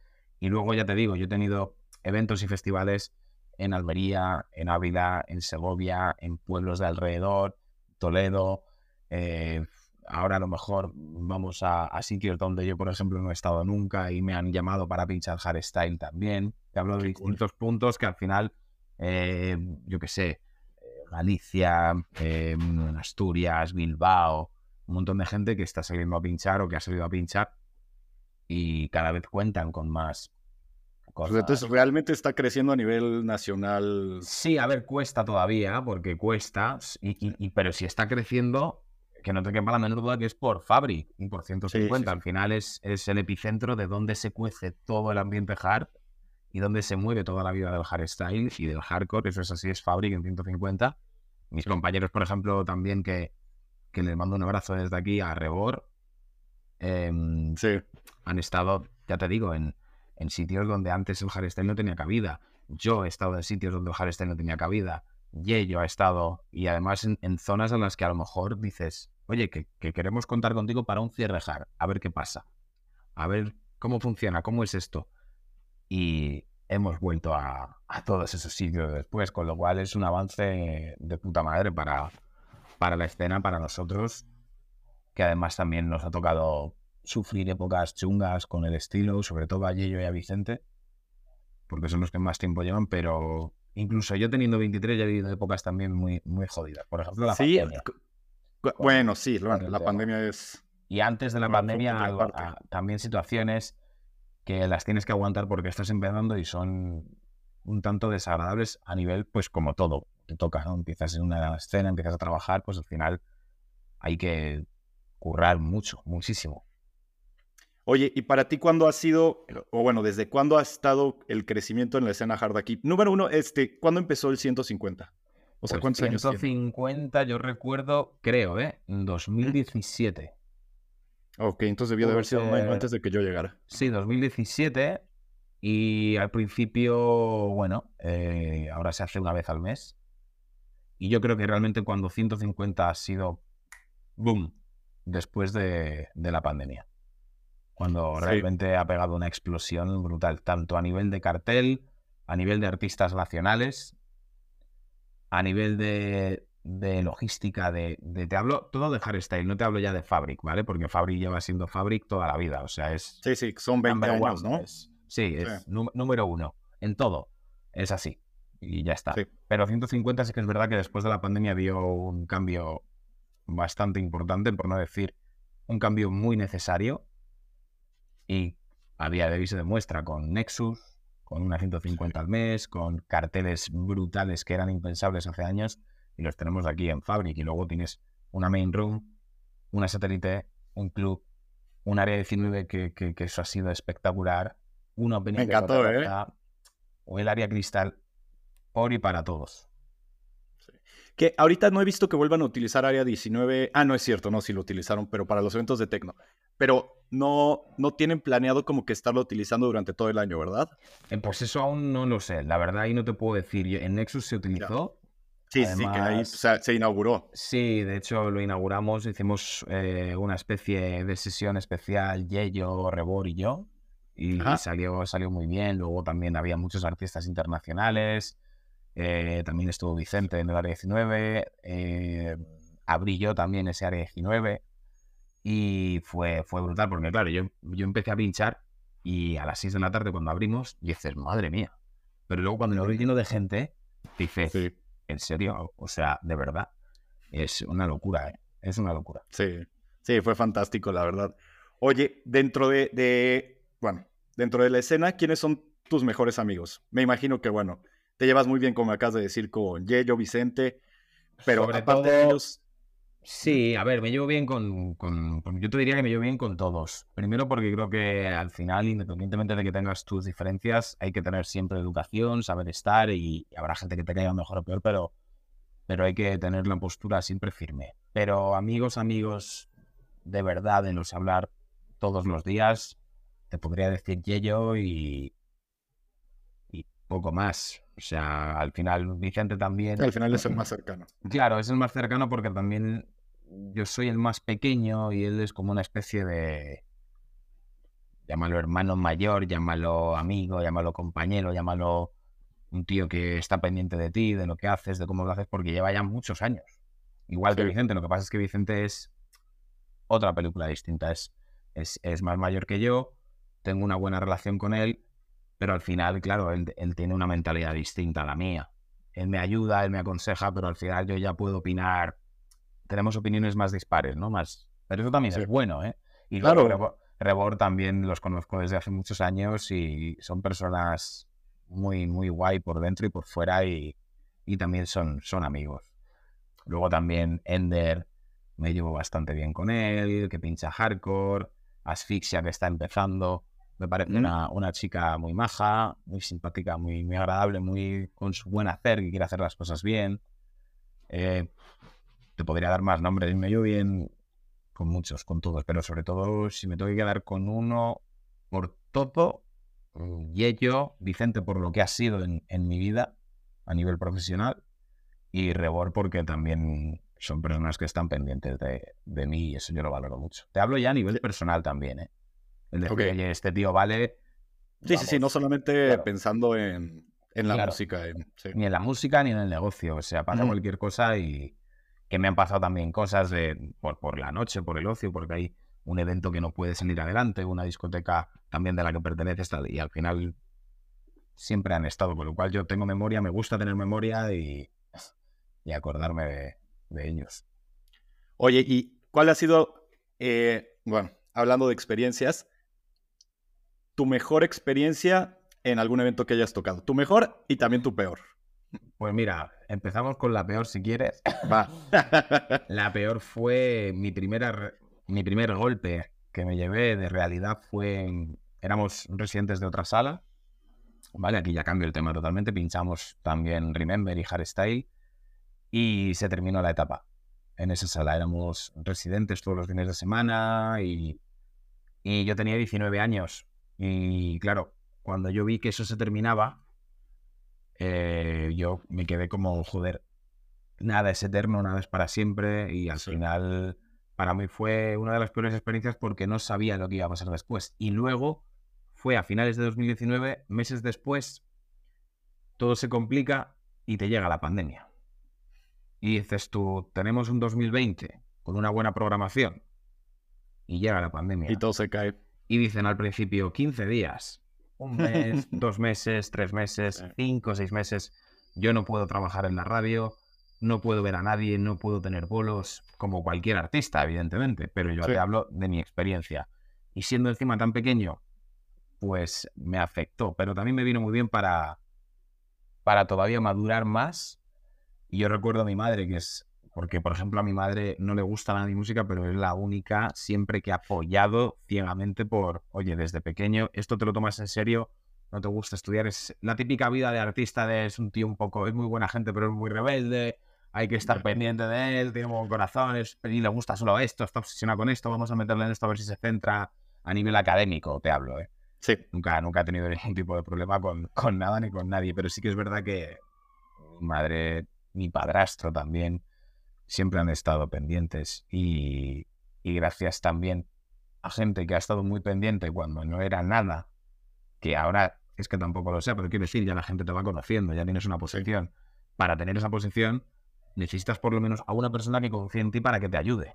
Y luego ya te digo, yo he tenido eventos y festivales en Almería, en Ávila, en Segovia, en pueblos de alrededor, Toledo, eh, ahora a lo mejor vamos a, sitios donde yo, por ejemplo, no he estado nunca y me han llamado para pinchar hardstyle también. Te hablo de distintos puntos que al final, eh, yo qué sé, Galicia, eh, Asturias, Bilbao, un montón de gente que está saliendo a pinchar o que ha salido a pinchar y cada vez cuentan con más cosas. entonces, ¿realmente está creciendo a nivel nacional? Sí, a ver, cuesta todavía, porque cuesta, y, pero si está creciendo, que no te quepa la menor duda que es por Fabric y por 150. Al final es, es, el epicentro de donde se cuece todo el ambiente hard y donde se mueve toda la vida del hardstyle y del hardcore. Eso es así, es Fabric en 150. Mis compañeros, por ejemplo, también que, que les mando un abrazo desde aquí a Rebor. Em, han estado, ya te digo, en, en sitios donde antes el hardstyle no tenía cabida. Yo he estado en sitios donde el hardstyle no tenía cabida. Yello ha estado, y además en, zonas en las que a lo mejor dices, oye, que, queremos contar contigo para un cierre hard, a ver qué pasa, a ver cómo funciona, cómo es esto. Y hemos vuelto a, todos esos sitios después, con lo cual es un avance de puta madre para, para la escena, para nosotros, que además también nos ha tocado sufrir épocas chungas con el estilo, sobre todo a Yello y a Vicente, porque son los que más tiempo llevan, pero incluso yo teniendo 23 ya he vivido épocas también muy, muy jodidas. Por ejemplo, la sí, pandemia. Bueno, sí, la pandemia es... Y antes de la pandemia también situaciones que las tienes que aguantar porque estás empezando y son un tanto desagradables a nivel, pues como todo, te toca, ¿no? Empiezas en una escena, empiezas a trabajar, pues al final hay que currar mucho, muchísimo. Oye, ¿y para ti cuándo ha sido, o bueno, desde cuándo ha estado el crecimiento en la escena hard aquí? Número uno, este, ¿cuándo empezó el 150? O sea, pues ¿cuántos 150, yo recuerdo, creo, ¿eh? En 2017. Ok, entonces debió de haber sido un año antes de que yo llegara. Sí, 2017. Y al principio, bueno, eh, ahora se hace una vez al mes. Y yo creo que realmente cuando 150 ha sido boom después de la pandemia cuando realmente ha pegado una explosión brutal, tanto a nivel de cartel, a nivel de artistas nacionales, a nivel de, logística, de, te hablo todo de hardstyle, no te hablo ya de Fabric, ¿vale? Porque Fabric lleva siendo Fabric toda la vida, o sea, es... Sí, sí, son 20 años, ¿no? sí, es número uno, en todo, es así, y ya está. Pero 150 sí que es verdad que después de la pandemia dio un cambio bastante importante, por no decir un cambio muy necesario, y a día de hoy se demuestra con Nexus, con una 150 al mes, con carteles brutales que eran impensables hace años y los tenemos aquí en Fabric. Y luego tienes una main room, una satélite, un club, un área 19 que, que, que eso ha sido espectacular, una Me encantó, ¿eh? o el área cristal por y para todos. Que ahorita no he visto que vuelvan a utilizar Área 19. Ah, no es cierto, no, sí lo utilizaron, pero para los eventos de Tecno. Pero no, no tienen planeado como que estarlo utilizando durante todo el año, ¿verdad? Pues eso aún no lo sé. La verdad, ahí no te puedo decir. En Nexus se utilizó. Sí, sí, que ahí se inauguró. Sí, de hecho lo inauguramos, hicimos eh, una especie de sesión especial, Yello, Rebor y yo, y, salió, salió muy bien. Luego también había muchos artistas internacionales, eh, también estuvo Vicente en el área 19, eh, abrí yo también ese área 19, y fue, fue brutal, porque claro, yo, yo empecé a pinchar y a las 6 de la tarde cuando abrimos, dices, madre mía. Pero luego cuando lo vi lleno de gente, dices, en serio, o sea, de verdad, es una locura, ¿eh? Es una locura. Sí, sí, fue fantástico, la verdad. Oye, dentro de, de, bueno, dentro de la escena, ¿quiénes son tus mejores amigos? Me imagino que, bueno, te llevas muy bien, como acabas de decir, con Yello, Vicente, pero aparte de ellos... Sí, a ver, me llevo bien con, con, Yo te diría que me llevo bien con todos. Primero porque creo que al final, independientemente de que tengas tus diferencias, hay que tener siempre educación, saber estar y, habrá gente que te caiga mejor o peor, pero, pero hay que tener la postura siempre firme. Pero amigos, amigos de verdad, de los hablar todos los días, te podría decir Yello y, y poco más. O sea, al final Vicente también... Al final es el más cercano. Claro, es el más cercano porque también yo soy el más pequeño y él es como una especie de, llámalo hermano mayor, llámalo amigo, llámalo compañero, llámalo un tío que está pendiente de ti, de lo que haces, de cómo lo haces, porque lleva ya muchos años. Igual que Vicente, lo que pasa es que Vicente es otra película distinta, es, es, es, más mayor que yo, tengo una buena relación con él, pero al final, claro, él, él tiene una mentalidad distinta a la mía. Él me ayuda, él me aconseja, pero al final yo ya puedo opinar tenemos opiniones más dispares, ¿no? Más, pero eso también es bueno, ¿eh? Y claro. Rebor, también los conozco desde hace muchos años y son personas muy, muy guay por dentro y por fuera y, y también son, son amigos. Luego también Ender, me llevo bastante bien con él, que pincha hardcore, Asfixia que está empezando, me parece una, una, chica muy maja, muy simpática, muy, muy agradable, muy con su buen hacer, que quiere hacer las cosas bien. Eh, te podría dar más nombres. Me llevo bien con muchos, con todos, pero sobre todo si me tengo que quedar con uno por todo, y ello, Vicente por lo que ha sido en, mi vida a nivel profesional y Rebor porque también son personas que están pendientes de, mí y eso yo lo valoro mucho. Te hablo ya a nivel personal también, ¿eh? El decir, oye, este tío vale... Sí, sí, sí, no solamente pensando en, la música. Ni en la música ni en el negocio. O sea, pasa cualquier cosa y, que me han pasado también cosas de, por, por la noche, por el ocio, porque hay un evento que no puede salir adelante, una discoteca también de la que perteneces y al final siempre han estado, con lo cual yo tengo memoria, me gusta tener memoria y, y acordarme de, ellos. Oye, ¿y cuál ha sido, eh, bueno, hablando de experiencias, tu mejor experiencia en algún evento que hayas tocado? Tu mejor y también tu peor. Pues mira, empezamos con la peor si quieres. Va. la peor fue mi, primera, mi primer golpe que me llevé de realidad fue... Éramos residentes de otra sala. Vale, aquí ya cambio el tema totalmente. Pinchamos también Remember y Hardstyle. Y se terminó la etapa. En esa sala éramos residentes todos los fines de semana y, y yo tenía 19 años. Y claro, cuando yo vi que eso se terminaba, eh, yo me quedé como, joder, nada es eterno, nada es para siempre y al final para mí fue una de las peores experiencias porque no sabía lo que iba a pasar después. Y luego fue a finales de 2019, meses después, todo se complica y te llega la pandemia. Y dices tú, tenemos un 2020 con una buena programación y llega la pandemia. Y todo se cae. Y dicen al principio 15 días un mes, dos meses, tres meses, cinco, seis meses. Yo no puedo trabajar en la radio, no puedo ver a nadie, no puedo tener bolos, como cualquier artista, evidentemente, pero yo te hablo de mi experiencia. Y siendo encima tan pequeño, pues me afectó, pero también me vino muy bien para, para todavía madurar más. Y yo recuerdo a mi madre, que es porque, por ejemplo, a mi madre no le gusta nada mi música, pero es la única siempre que ha apoyado ciegamente por, oye, desde pequeño, esto te lo tomas en serio, no te gusta estudiar. Es la típica vida de artista de es un tío un poco, es muy buena gente, pero es muy rebelde, hay que estar pendiente de él, tiene buen corazón, y le gusta solo esto, está obsesionado con esto, vamos a meterle en esto a ver si se centra a nivel académico, te hablo, ¿eh? Sí. Nunca, nunca he tenido ningún tipo de problema con, con nada ni con nadie, pero sí que es verdad que mi madre mi padrastro también, siempre han estado pendientes y, y gracias también a gente que ha estado muy pendiente cuando no era nada, que ahora es que tampoco lo sé, pero quiero decir, ya la gente te va conociendo, ya tienes una posición. Para tener esa posición necesitas por lo menos a una persona que confíe en ti para que te ayude.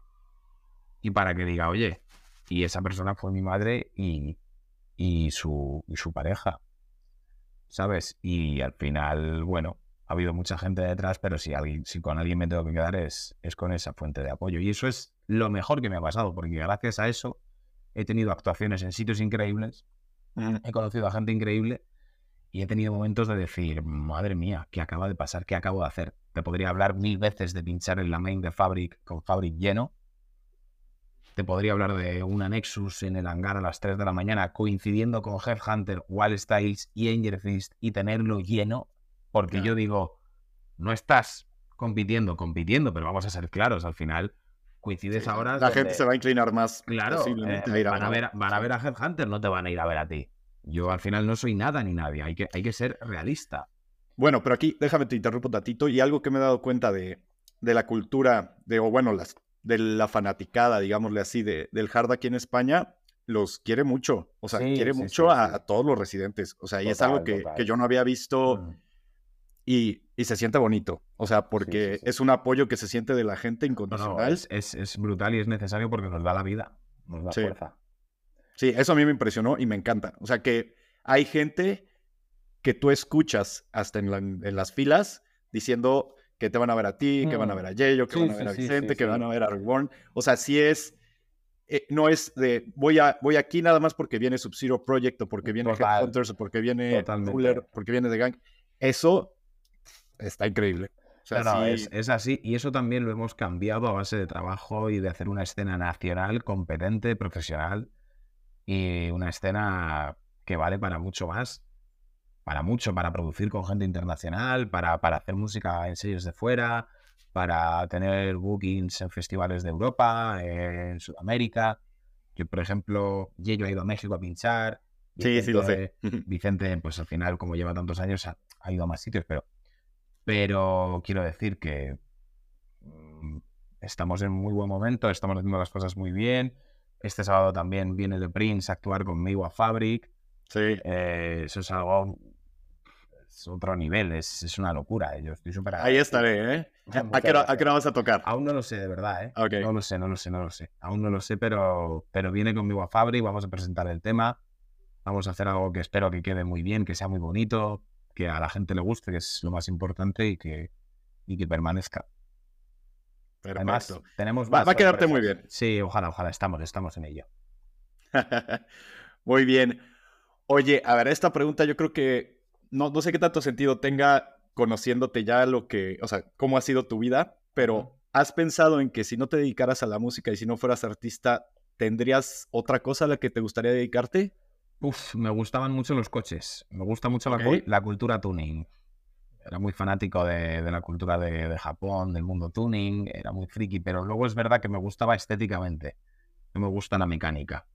Y para que diga, oye, y esa persona fue mi madre y, y, su, y su pareja. ¿Sabes? Y al final, bueno, ha habido mucha gente detrás, pero si, alguien, si con alguien me tengo que quedar es, es con esa fuente de apoyo. Y eso es lo mejor que me ha pasado, porque gracias a eso he tenido actuaciones en sitios increíbles, he conocido a gente increíble y he tenido momentos de decir, madre mía, ¿qué acaba de pasar? ¿Qué acabo de hacer? Te podría hablar mil veces de pinchar en la main de Fabric con Fabric lleno. Te podría hablar de una Nexus en el hangar a las 3 de la mañana coincidiendo con Headhunter, Wall Styles y Angel Fist y tenerlo lleno porque yo digo, no estás compitiendo, compitiendo, pero vamos a ser claros, al final coincides ahora. La gente se va a inclinar más. Claro, eh, van, a ver, van a ver a Headhunter, no te van a ir a ver a ti. Yo al final no soy nada ni nadie, hay que, hay que ser realista. Bueno, pero aquí déjame te interrumpo un tatito y algo que me he dado cuenta de, de la cultura, de, o bueno, las, de la fanaticada, digámosle así, de, del hard aquí en España, los quiere mucho, o sea, quiere mucho a, todos los residentes, o sea, y es algo que, que, yo no había visto mm y, se siente bonito. O sea, porque es un apoyo que se siente de la gente incondicional. es, brutal y es necesario porque nos da la vida, nos da fuerza. Sí, eso a mí me impresionó y me encanta. O sea, que hay gente que tú escuchas hasta en, las filas diciendo que te van a ver a ti, que van a mm. ver a Yeyo, que van a ver a Vicente, que van a ver a Reborn. O sea, sí es, eh, no es de voy, a, voy aquí nada más porque viene Sub-Zero Project o porque viene Headhunters o porque viene Cooler, porque viene The Gang. Eso está increíble. es, así y eso también lo hemos cambiado a base de trabajo y de hacer una escena nacional competente, profesional y una escena que vale para mucho más, para mucho, para producir con gente internacional, para, para hacer música en sellos de fuera, para tener bookings en festivales de Europa, en Sudamérica. Yo, por ejemplo, yo he ido a México a pinchar. sí, sí, lo sé. Vicente, pues al final, como lleva tantos años, ha ido a más sitios, pero pero quiero decir que mm, estamos en muy buen momento, estamos haciendo las cosas muy bien. Este sábado también viene The Prince a actuar conmigo a Fabric. Sí. Eh, eso es algo. Es otro nivel, es, es una locura. Yo estoy súper. Ahí estaré, ¿eh? ¿A qué, hora, vas a tocar? Aún no lo sé, de verdad, ¿eh? No lo sé, no lo sé, no lo sé. Aún no lo sé, pero, pero viene conmigo a Fabric, vamos a presentar el tema. Vamos a hacer algo que espero que quede muy bien, que sea muy bonito, que a la gente le guste, que es lo más importante y que, y que permanezca. Además, tenemos va, a quedarte muy bien. Sí, ojalá, ojalá, estamos, estamos en ello. muy bien. Oye, a ver, esta pregunta yo creo que no, no sé qué tanto sentido tenga conociéndote ya lo que, o sea, cómo ha sido tu vida, pero ¿has pensado en que si no te dedicaras a la música y si no fueras artista, tendrías otra cosa a la que te gustaría dedicarte? Uf, me gustaban mucho los coches. Me gusta mucho la, cultura tuning. Era muy fanático de, la cultura de, Japón, del mundo tuning. Era muy friki, pero luego es verdad que me gustaba estéticamente. No me gusta la mecánica.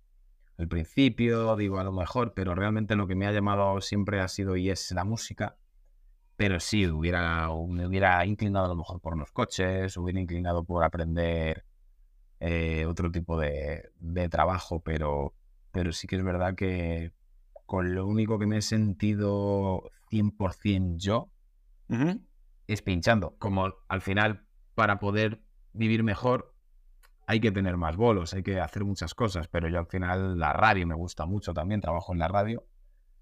Al principio, digo, a lo mejor, pero realmente lo que me ha llamado siempre ha sido y es la música. Pero sí, hubiera, me hubiera inclinado a lo mejor por los coches, hubiera inclinado por aprender eh, otro tipo de, de trabajo, pero pero sí que es verdad que con lo único que me he sentido 100% yo es pinchando. Como al final, para poder vivir mejor, hay que tener más bolos, hay que hacer muchas cosas, pero yo al final la radio me gusta mucho también, trabajo en la radio.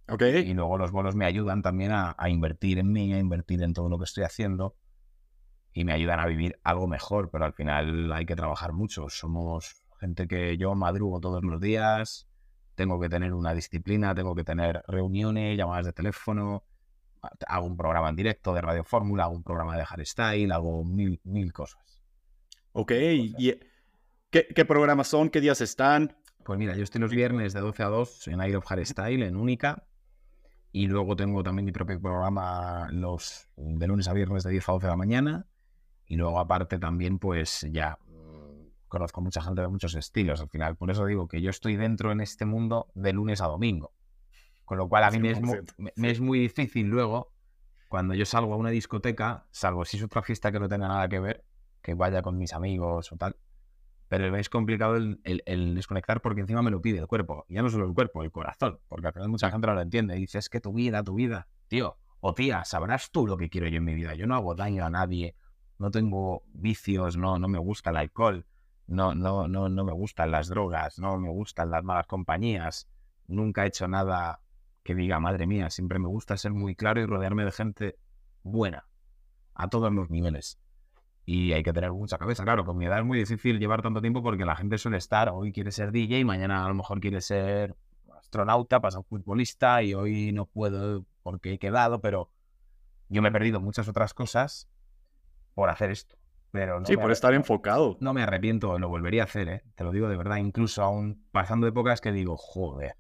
Okay. Y luego los bolos me ayudan también a, a, invertir en mí, a invertir en todo lo que estoy haciendo y me ayudan a vivir algo mejor, pero al final hay que trabajar mucho. Somos gente que yo madrugo todos los días, tengo que tener una disciplina, tengo que tener reuniones, llamadas de teléfono, hago un programa en directo de Radio Fórmula, hago un programa de hardstyle, hago mil, mil cosas. Ok, ¿y qué, programas son? ¿Qué días están? Pues mira, yo estoy los viernes de 12 a 2 en Air of Hardstyle, en Única. Y luego tengo también mi propio programa los de lunes a viernes de 10 a 12 de la mañana. Y luego aparte también pues ya conozco mucha gente de muchos estilos al final. Por eso digo que yo estoy dentro en este mundo de lunes a domingo. Con lo cual a mí me es, muy, difícil luego cuando yo salgo a una discoteca, salvo si es otra fiesta que no tenga nada que ver, que vaya con mis amigos o tal, pero es complicado el, desconectar porque encima me lo pide el cuerpo. Ya no solo el cuerpo, el corazón, porque al final mucha gente no lo entiende. Y dice, es que tu vida, tu vida, tío, o tía, sabrás tú lo que quiero yo en mi vida. Yo no hago daño a nadie, no tengo vicios, no, no me gusta el alcohol, no, no, no, no me gustan las drogas, no me gustan las malas compañías, nunca he hecho nada que diga, madre mía, siempre me gusta ser muy claro y rodearme de gente buena, a todos los niveles. Y hay que tener mucha cabeza, claro, con mi edad es muy difícil llevar tanto tiempo porque la gente suele estar, hoy quiere ser DJ, mañana a lo mejor quiere ser astronauta, pasa un futbolista y hoy no puedo porque he quedado, pero yo me he perdido muchas otras cosas por hacer esto. Pero sí, por estar enfocado. No me arrepiento, lo volvería a hacer, ¿eh? te lo digo de verdad, incluso aún pasando épocas que digo, joder,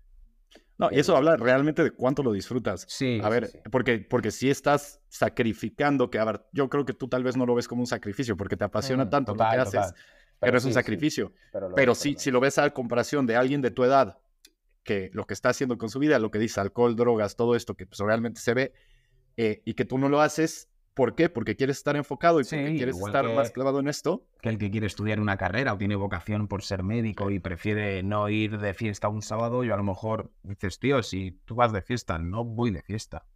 no, y eso habla realmente de cuánto lo disfrutas. Sí. A ver, Porque, porque si estás sacrificando, que a ver, yo creo que tú tal vez no lo ves como un sacrificio, porque te apasiona mm, tanto lo que haces, pero, es un sacrificio. Pero, sí, si lo ves a comparación de alguien de tu edad, que lo que está haciendo con su vida, lo que dice alcohol, drogas, todo esto que pues, realmente se ve, eh, y que tú no lo haces, ¿Por qué? Porque quieres estar enfocado y porque quieres estar más clavado en esto. Que el que quiere estudiar una carrera o tiene vocación por ser médico y prefiere no ir de fiesta un sábado, yo a lo mejor dices, tío, si tú vas de fiesta, no voy de fiesta.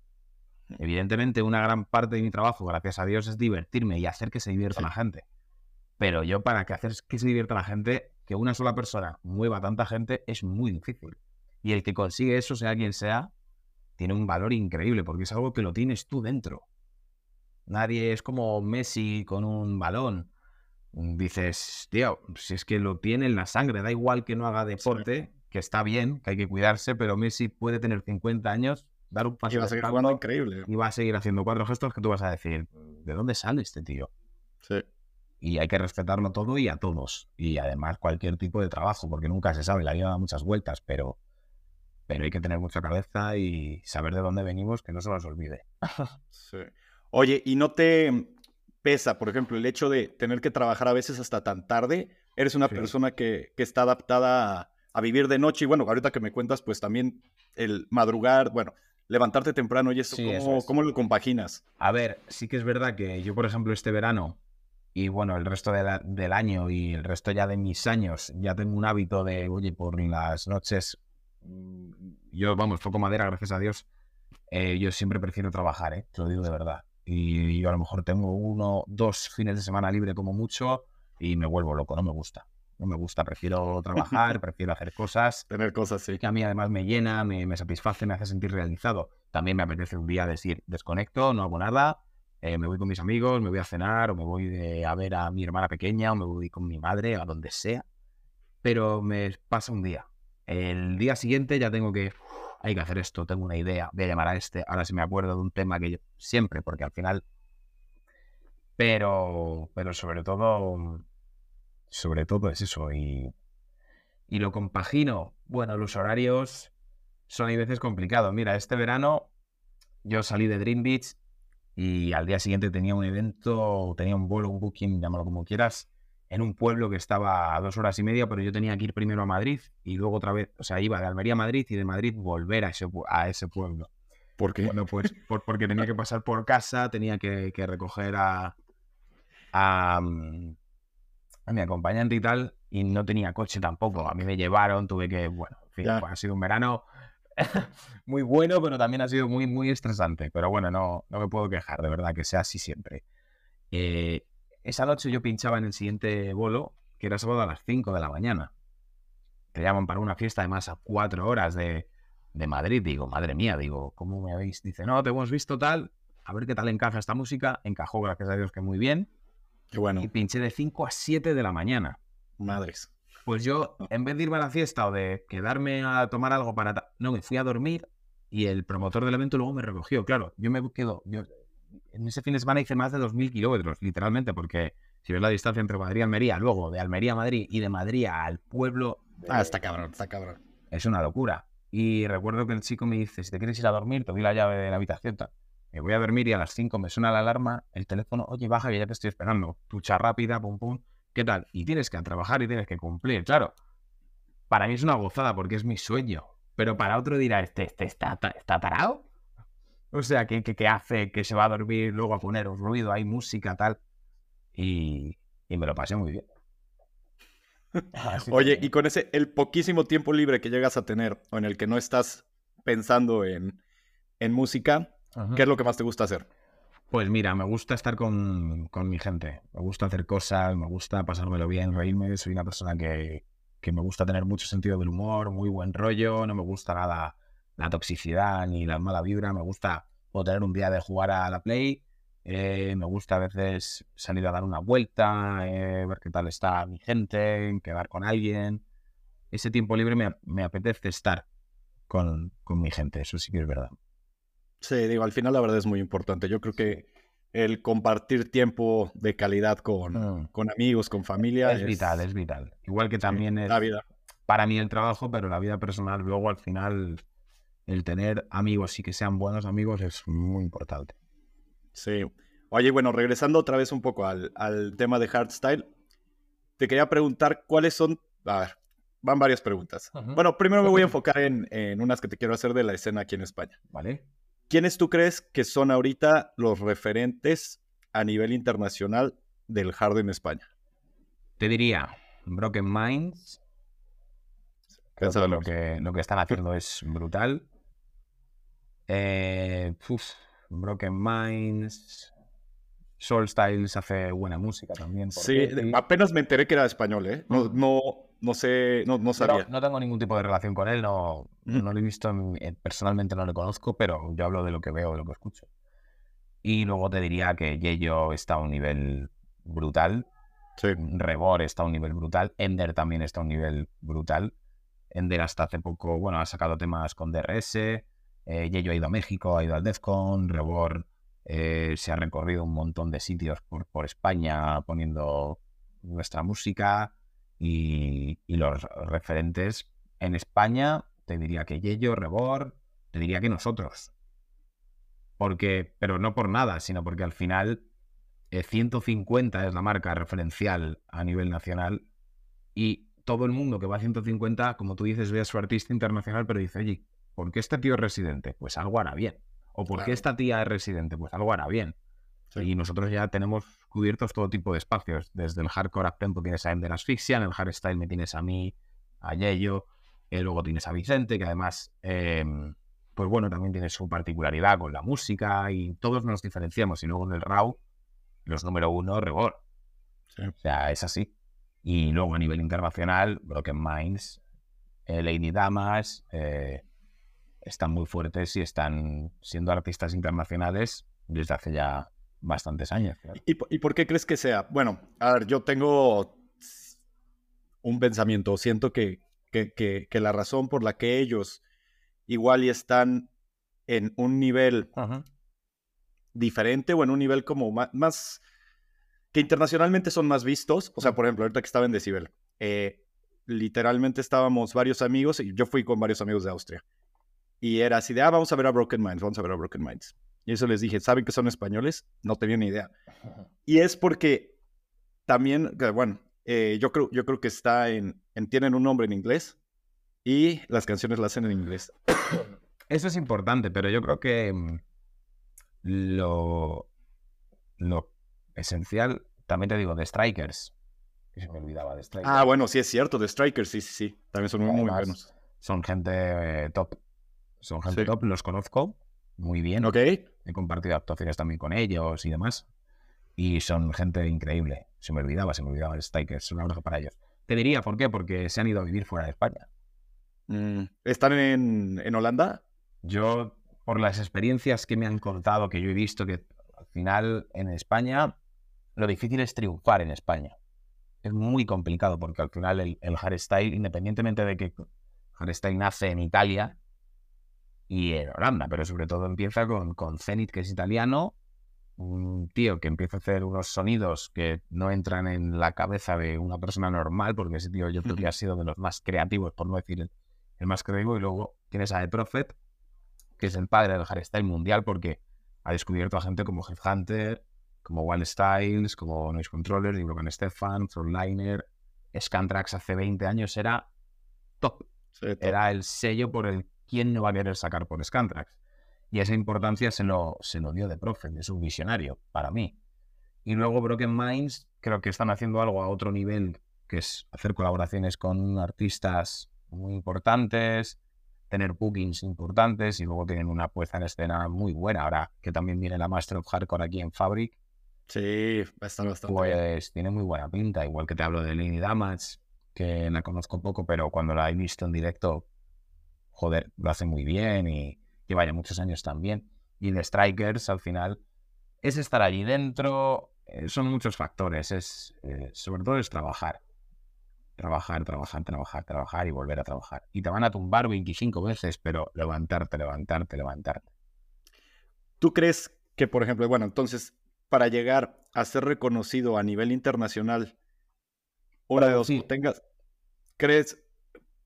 Mm. Evidentemente, una gran parte de mi trabajo, gracias a Dios, es divertirme y hacer que se divierta la gente. Pero yo, para que hacer que se divierta la gente, que una sola persona mueva tanta gente, es muy difícil. Y el que consigue eso, sea quien sea, tiene un valor increíble, porque es algo que lo tienes tú dentro. Nadie es como Messi con un balón. Dices, tío, si es que lo tiene en la sangre, da igual que no haga deporte, que está bien, que hay que cuidarse, pero Messi puede tener 50 años, dar un paso. Y va a seguir jugando increíble. Y va a seguir haciendo cuatro gestos que tú vas a decir, ¿de dónde sale este tío? Sí. Y hay que respetarlo todo y a todos. Y además cualquier tipo de trabajo, porque nunca se sabe, la vida da muchas vueltas, pero, pero hay que tener mucha cabeza y saber de dónde venimos, que no se nos olvide. sí. Oye, ¿y no te pesa, por ejemplo, el hecho de tener que trabajar a veces hasta tan tarde? Eres una persona que, está adaptada a, vivir de noche y bueno, ahorita que me cuentas, pues también el madrugar, bueno, levantarte temprano y eso, ¿cómo, lo compaginas? A ver, sí que es verdad que yo, por ejemplo, este verano y bueno, el resto del año y el resto ya de mis años, ya tengo un hábito de, oye, por las noches, mm, yo, vamos, poco madera, gracias a Dios, eh, yo siempre prefiero trabajar, ¿eh? te lo digo de verdad y yo a lo mejor tengo uno, dos fines de semana libre como mucho y me vuelvo loco, no me gusta. No me gusta, prefiero trabajar, prefiero hacer cosas. Tener cosas, sí. Que a mí además me llena, me, satisface, me hace sentir realizado. También me apetece un día decir, desconecto, no hago nada, eh, me voy con mis amigos, me voy a cenar, o me voy a ver a mi hermana pequeña, o me voy con mi madre, a donde sea. Pero me pasa un día. El día siguiente ya tengo que hay que hacer esto, tengo una idea, voy a llamar a este, ahora si me acuerdo de un tema que yo siempre, porque al final, pero, pero sobre todo, sobre todo es eso, y, y lo compagino, bueno, los horarios son a veces complicados. Mira, este verano yo salí de Dream Beach y al día siguiente tenía un evento, tenía un vuelo, un booking, llámalo como quieras, en un pueblo que estaba a dos horas y media, pero yo tenía que ir primero a Madrid y luego otra vez, o sea, iba de Almería a Madrid y de Madrid volver a ese, a ese pueblo. ¿Por qué? Bueno, pues porque tenía que pasar por casa, tenía que, recoger a, a, mm, a, mi acompañante y tal, y no tenía coche tampoco. A mí me llevaron, tuve que, bueno, en fin, pues ha sido un verano muy bueno, pero también ha sido muy, muy estresante. Pero bueno, no, no me puedo quejar, de verdad, que sea así siempre. Eh, esa noche yo pinchaba en el siguiente bolo, que era sábado a las 5 de la mañana. Te llaman para una fiesta, además, a cuatro horas de, Madrid. Digo, madre mía, digo, ¿cómo me habéis? Dice, no, te hemos visto tal, a ver qué tal encaja esta música. Encajó, gracias a Dios, que muy bien. Qué bueno. Y pinché de 5 a 7 de la mañana. Madres. Pues yo, en vez de irme a la fiesta o de quedarme a tomar algo para... No, me fui a dormir y el promotor del evento luego me recogió. Claro, yo me quedo en ese fin de semana hice más de 2.000 kilómetros, literalmente, porque si ves la distancia entre Madrid y Almería, luego de Almería a Madrid y de Madrid al pueblo... Ah, está cabrón, está cabrón. Es una locura. Y recuerdo que el chico me dice, si te quieres ir a dormir, te doy la llave de la habitación. Me voy a dormir y a las 5 me suena la alarma, el teléfono, oye, baja que ya te estoy esperando. Tucha rápida, pum, pum. ¿Qué tal? Y tienes que trabajar y tienes que cumplir, claro. Para mí es una gozada porque es mi sueño. Pero para otro dirá, este, este está, está tarado. O sea, que, que, hace que se va a dormir, luego a poner un ruido, hay música, tal. Y, y me lo pasé muy bien. Oye, y con ese, el poquísimo tiempo libre que llegas a tener, o en el que no estás pensando en, en música, ¿qué es lo que más te gusta hacer? Pues mira, me gusta estar con, con, mi gente, me gusta hacer cosas, me gusta pasármelo bien, reírme, soy una persona que, que me gusta tener mucho sentido del humor, muy buen rollo, no me gusta nada la toxicidad ni la mala vibra, me gusta o tener un día de jugar a la Play, eh, me gusta a veces salir a dar una vuelta, eh, ver qué tal está mi gente, quedar con alguien. Ese tiempo libre me, me apetece estar con, con, mi gente, eso sí que es verdad. Sí, digo, al final la verdad es muy importante. Yo creo que el compartir tiempo de calidad con, mm. con amigos, con familia. Es, vital, es vital. Igual que también es la vida. para mí el trabajo, pero la vida personal luego al final el tener amigos y que sean buenos amigos es muy importante. Sí. Oye, bueno, regresando otra vez un poco al, tema de hardstyle, te quería preguntar cuáles son. A ver, van varias preguntas. Bueno, primero me voy a enfocar en, en, unas que te quiero hacer de la escena aquí en España. Vale. ¿Quiénes tú crees que son ahorita los referentes a nivel internacional del hard en España? Te diría Broken Minds. Lo, que, lo que están haciendo es brutal. Eh, Broken Minds. Soul Styles hace buena música también. Sí, apenas me enteré que era español, ¿eh? No, no, no sé, no, no sabía. No, tengo ningún tipo de relación con él, no, no lo he visto, eh, personalmente no lo conozco, pero yo hablo de lo que veo, de lo que escucho. Y luego te diría que Yeyo está a un nivel brutal. Sí. Rebor está a un nivel brutal. Ender también está a un nivel brutal. Ender hasta hace poco, bueno, ha sacado temas con DRS. Eh, Yeyo ha ido a México, ha ido al Defcon, Rebor eh, se ha recorrido un montón de sitios por, por España poniendo nuestra música y, los referentes en España, te diría que Yeyo, Rebor, te diría que nosotros. Porque, pero no por nada, sino porque al final 150 eh, es la marca referencial a nivel nacional y todo el mundo que va a 150, como tú dices, ve a su artista internacional, pero dice, oye, ¿por qué este tío es residente? Pues algo hará bien. ¿O por qué esta tía es residente? Pues algo hará bien. Y nosotros ya tenemos cubiertos todo tipo de espacios. Desde el hardcore up tempo tienes a Ender Asfixia, en el hardstyle me tienes a mí, a Yeyo, eh, luego tienes a Vicente, que además, em, pues bueno, también tiene su particularidad con la música y todos nos diferenciamos. Y luego en el RAW, los número uno, Rebor. O sea, es así. Y luego a nivel internacional, Broken Minds, eh, Lady Damas, eh, están muy fuertes y están siendo artistas internacionales desde hace ya bastantes años. ¿Y, por qué crees que sea? Bueno, a ver, yo tengo un pensamiento. Siento que, que, la razón por la que ellos igual y están en un nivel diferente o en un nivel como más, que internacionalmente son más vistos. O sea, por ejemplo, ahorita que estaba en Decibel, eh, literalmente estábamos varios amigos y yo fui con varios amigos de Austria. Y era así de, ah, vamos a ver a Broken Minds, vamos a ver a Broken Minds. Y eso les dije, ¿saben que son españoles? No tenía ni idea. Y es porque también, bueno, eh, yo, creo, yo creo que está en, tienen un nombre en inglés y las canciones las hacen en inglés. Eso es importante, pero yo creo que mm, lo, lo esencial, también te digo, de Strikers, que se me olvidaba de Strikers. Ah, bueno, sí es cierto, de Strikers, sí, sí, sí, también son muy, buenos. Son gente eh, top. Son gente top, los conozco muy bien. Ok. He compartido actuaciones también con ellos y demás. Y son gente increíble. Se me olvidaba, se me olvidaba el Stikers. Un abrazo para ellos. Te diría, ¿por qué? Porque se han ido a vivir fuera de España. Mm, ¿Están en, en Holanda? Yo, por las experiencias que me han contado, que yo he visto, que al final en España, lo difícil es triunfar en España. Es muy complicado porque al final el, el hardstyle, independientemente de que hardstyle nace en Italia, y en Holanda, pero sobre todo empieza con, con Zenith, que es italiano, un tío que empieza a hacer unos sonidos que no entran en la cabeza de una persona normal, porque ese tío yo creo que ha sido de los más creativos, por no decir el, más creativo, y luego tienes a The Prophet, que es el padre del hardstyle mundial, porque ha descubierto a gente como Headhunter, como One Styles, como Noise Controller, y Broken Stefan, Frontliner, Scantrax hace 20 años era top. Era el sello por el ¿quién no va a querer sacar por Scantrax? Y esa importancia se lo, se lo dio de profe, es un visionario para mí. Y luego Broken Minds, creo que están haciendo algo a otro nivel, que es hacer colaboraciones con artistas muy importantes, tener bookings importantes y luego tienen una puesta en escena muy buena. Ahora que también viene la Master of Hardcore aquí en Fabric. Sí, va a estar bastante Pues tiene muy buena pinta, igual que te hablo de Lady Damage, que la conozco poco, pero cuando la he visto en directo, joder, lo hace muy bien y lleva ya muchos años también. Y de Strikers, al final, es estar allí dentro, eh, son muchos factores, es eh, sobre todo es trabajar. Trabajar, trabajar, trabajar, trabajar y volver a trabajar. Y te van a tumbar 25 veces, pero levantarte, levantarte, levantarte. ¿Tú crees que, por ejemplo, bueno, entonces, para llegar a ser reconocido a nivel internacional, una de dos, tengas, ¿crees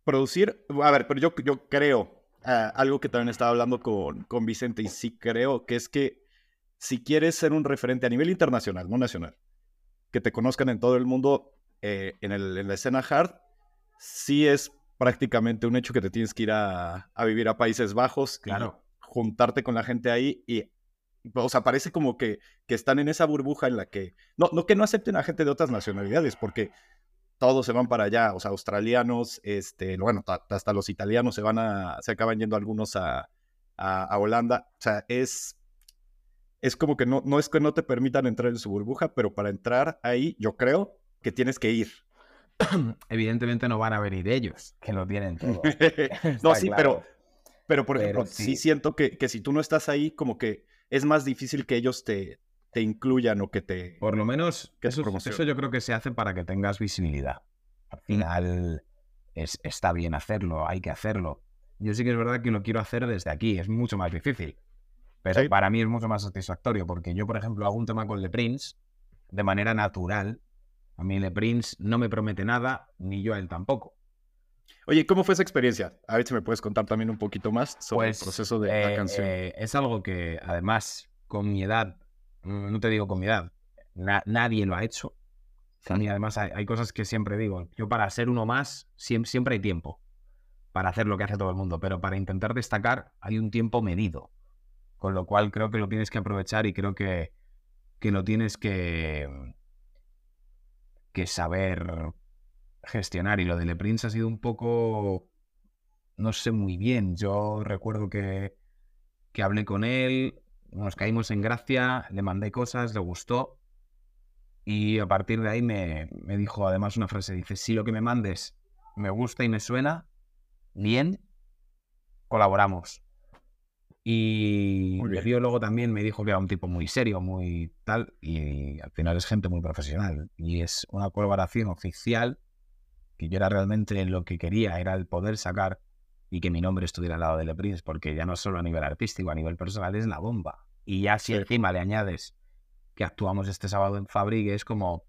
producir? A ver, pero yo, yo creo, ah, algo que también estaba hablando con, con Vicente, y sí creo, que es que si quieres ser un referente a nivel internacional, no nacional, que te conozcan en todo el mundo eh, en, el, la escena hard, sí es prácticamente un hecho que te tienes que ir a, vivir a Países Bajos, claro. juntarte con la gente ahí y, o sea, parece como que, que están en esa burbuja en la que, no, no que no acepten a gente de otras nacionalidades, porque todos se van para allá, o sea, australianos, este, bueno, hasta los italianos se van a, se acaban yendo algunos a, a Holanda, o sea, es es como que no, no es que no te permitan entrar en su burbuja, pero para entrar ahí, yo creo que tienes que ir. Evidentemente no van a venir ellos, que lo tienen todo. no, sí, pero, pero por ejemplo, sí. siento que, que, si tú no estás ahí, como que es más difícil que ellos te, te incluyan o que te... Por lo menos, eso, eso, yo creo que se hace para que tengas visibilidad. Al final es, está bien hacerlo, hay que hacerlo. Yo sí que es verdad que lo quiero hacer desde aquí, es mucho más difícil. Pero para mí es mucho más satisfactorio porque yo, por ejemplo, hago un tema con Le Prince de manera natural. A mí Le Prince no me promete nada, ni yo a él tampoco. Oye, ¿cómo fue esa experiencia? A ver si me puedes contar también un poquito más sobre el pues, proceso de la eh, canción. Eh, es algo que, además, con mi edad, no te digo con mi edad, nadie lo ha hecho. Mí, además, hay, cosas que siempre digo. Yo, para ser uno más, siempre hay tiempo para hacer lo que hace todo el mundo, pero para intentar destacar hay un tiempo medido. Con lo cual creo que lo tienes que aprovechar y creo que, que lo tienes que, que saber gestionar. Y lo de Le Prince ha sido un poco, no sé muy bien. Yo recuerdo que, que hablé con él, nos caímos en gracia, le mandé cosas, le gustó. Y a partir de ahí me, me, dijo además una frase, dice, si lo que me mandes me gusta y me suena, bien, colaboramos. Y el biólogo también me dijo que era un tipo muy serio, muy tal, y al final es gente muy profesional. Y es una colaboración oficial que yo era realmente lo que quería, era el poder sacar y que mi nombre estuviera al lado de Le Prince, porque ya no solo a nivel artístico, a nivel personal es la bomba. Y ya si encima le añades que actuamos este sábado en Fabric, es como,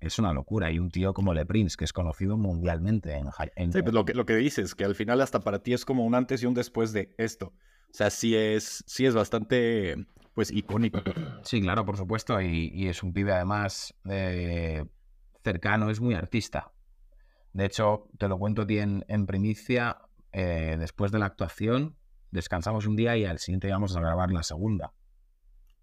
es una locura. Y un tío como Le Prince, que es conocido mundialmente en... en sí, pues lo que, lo que dices, que al final hasta para ti es como un antes y un después de esto. O sea, sí es, sí es bastante, pues, icónico. Sí, claro, por supuesto. Y, es un pibe además eh, cercano, es muy artista. De hecho, te lo cuento a ti en, primicia, eh, después de la actuación, descansamos un día y al siguiente íbamos a grabar la segunda.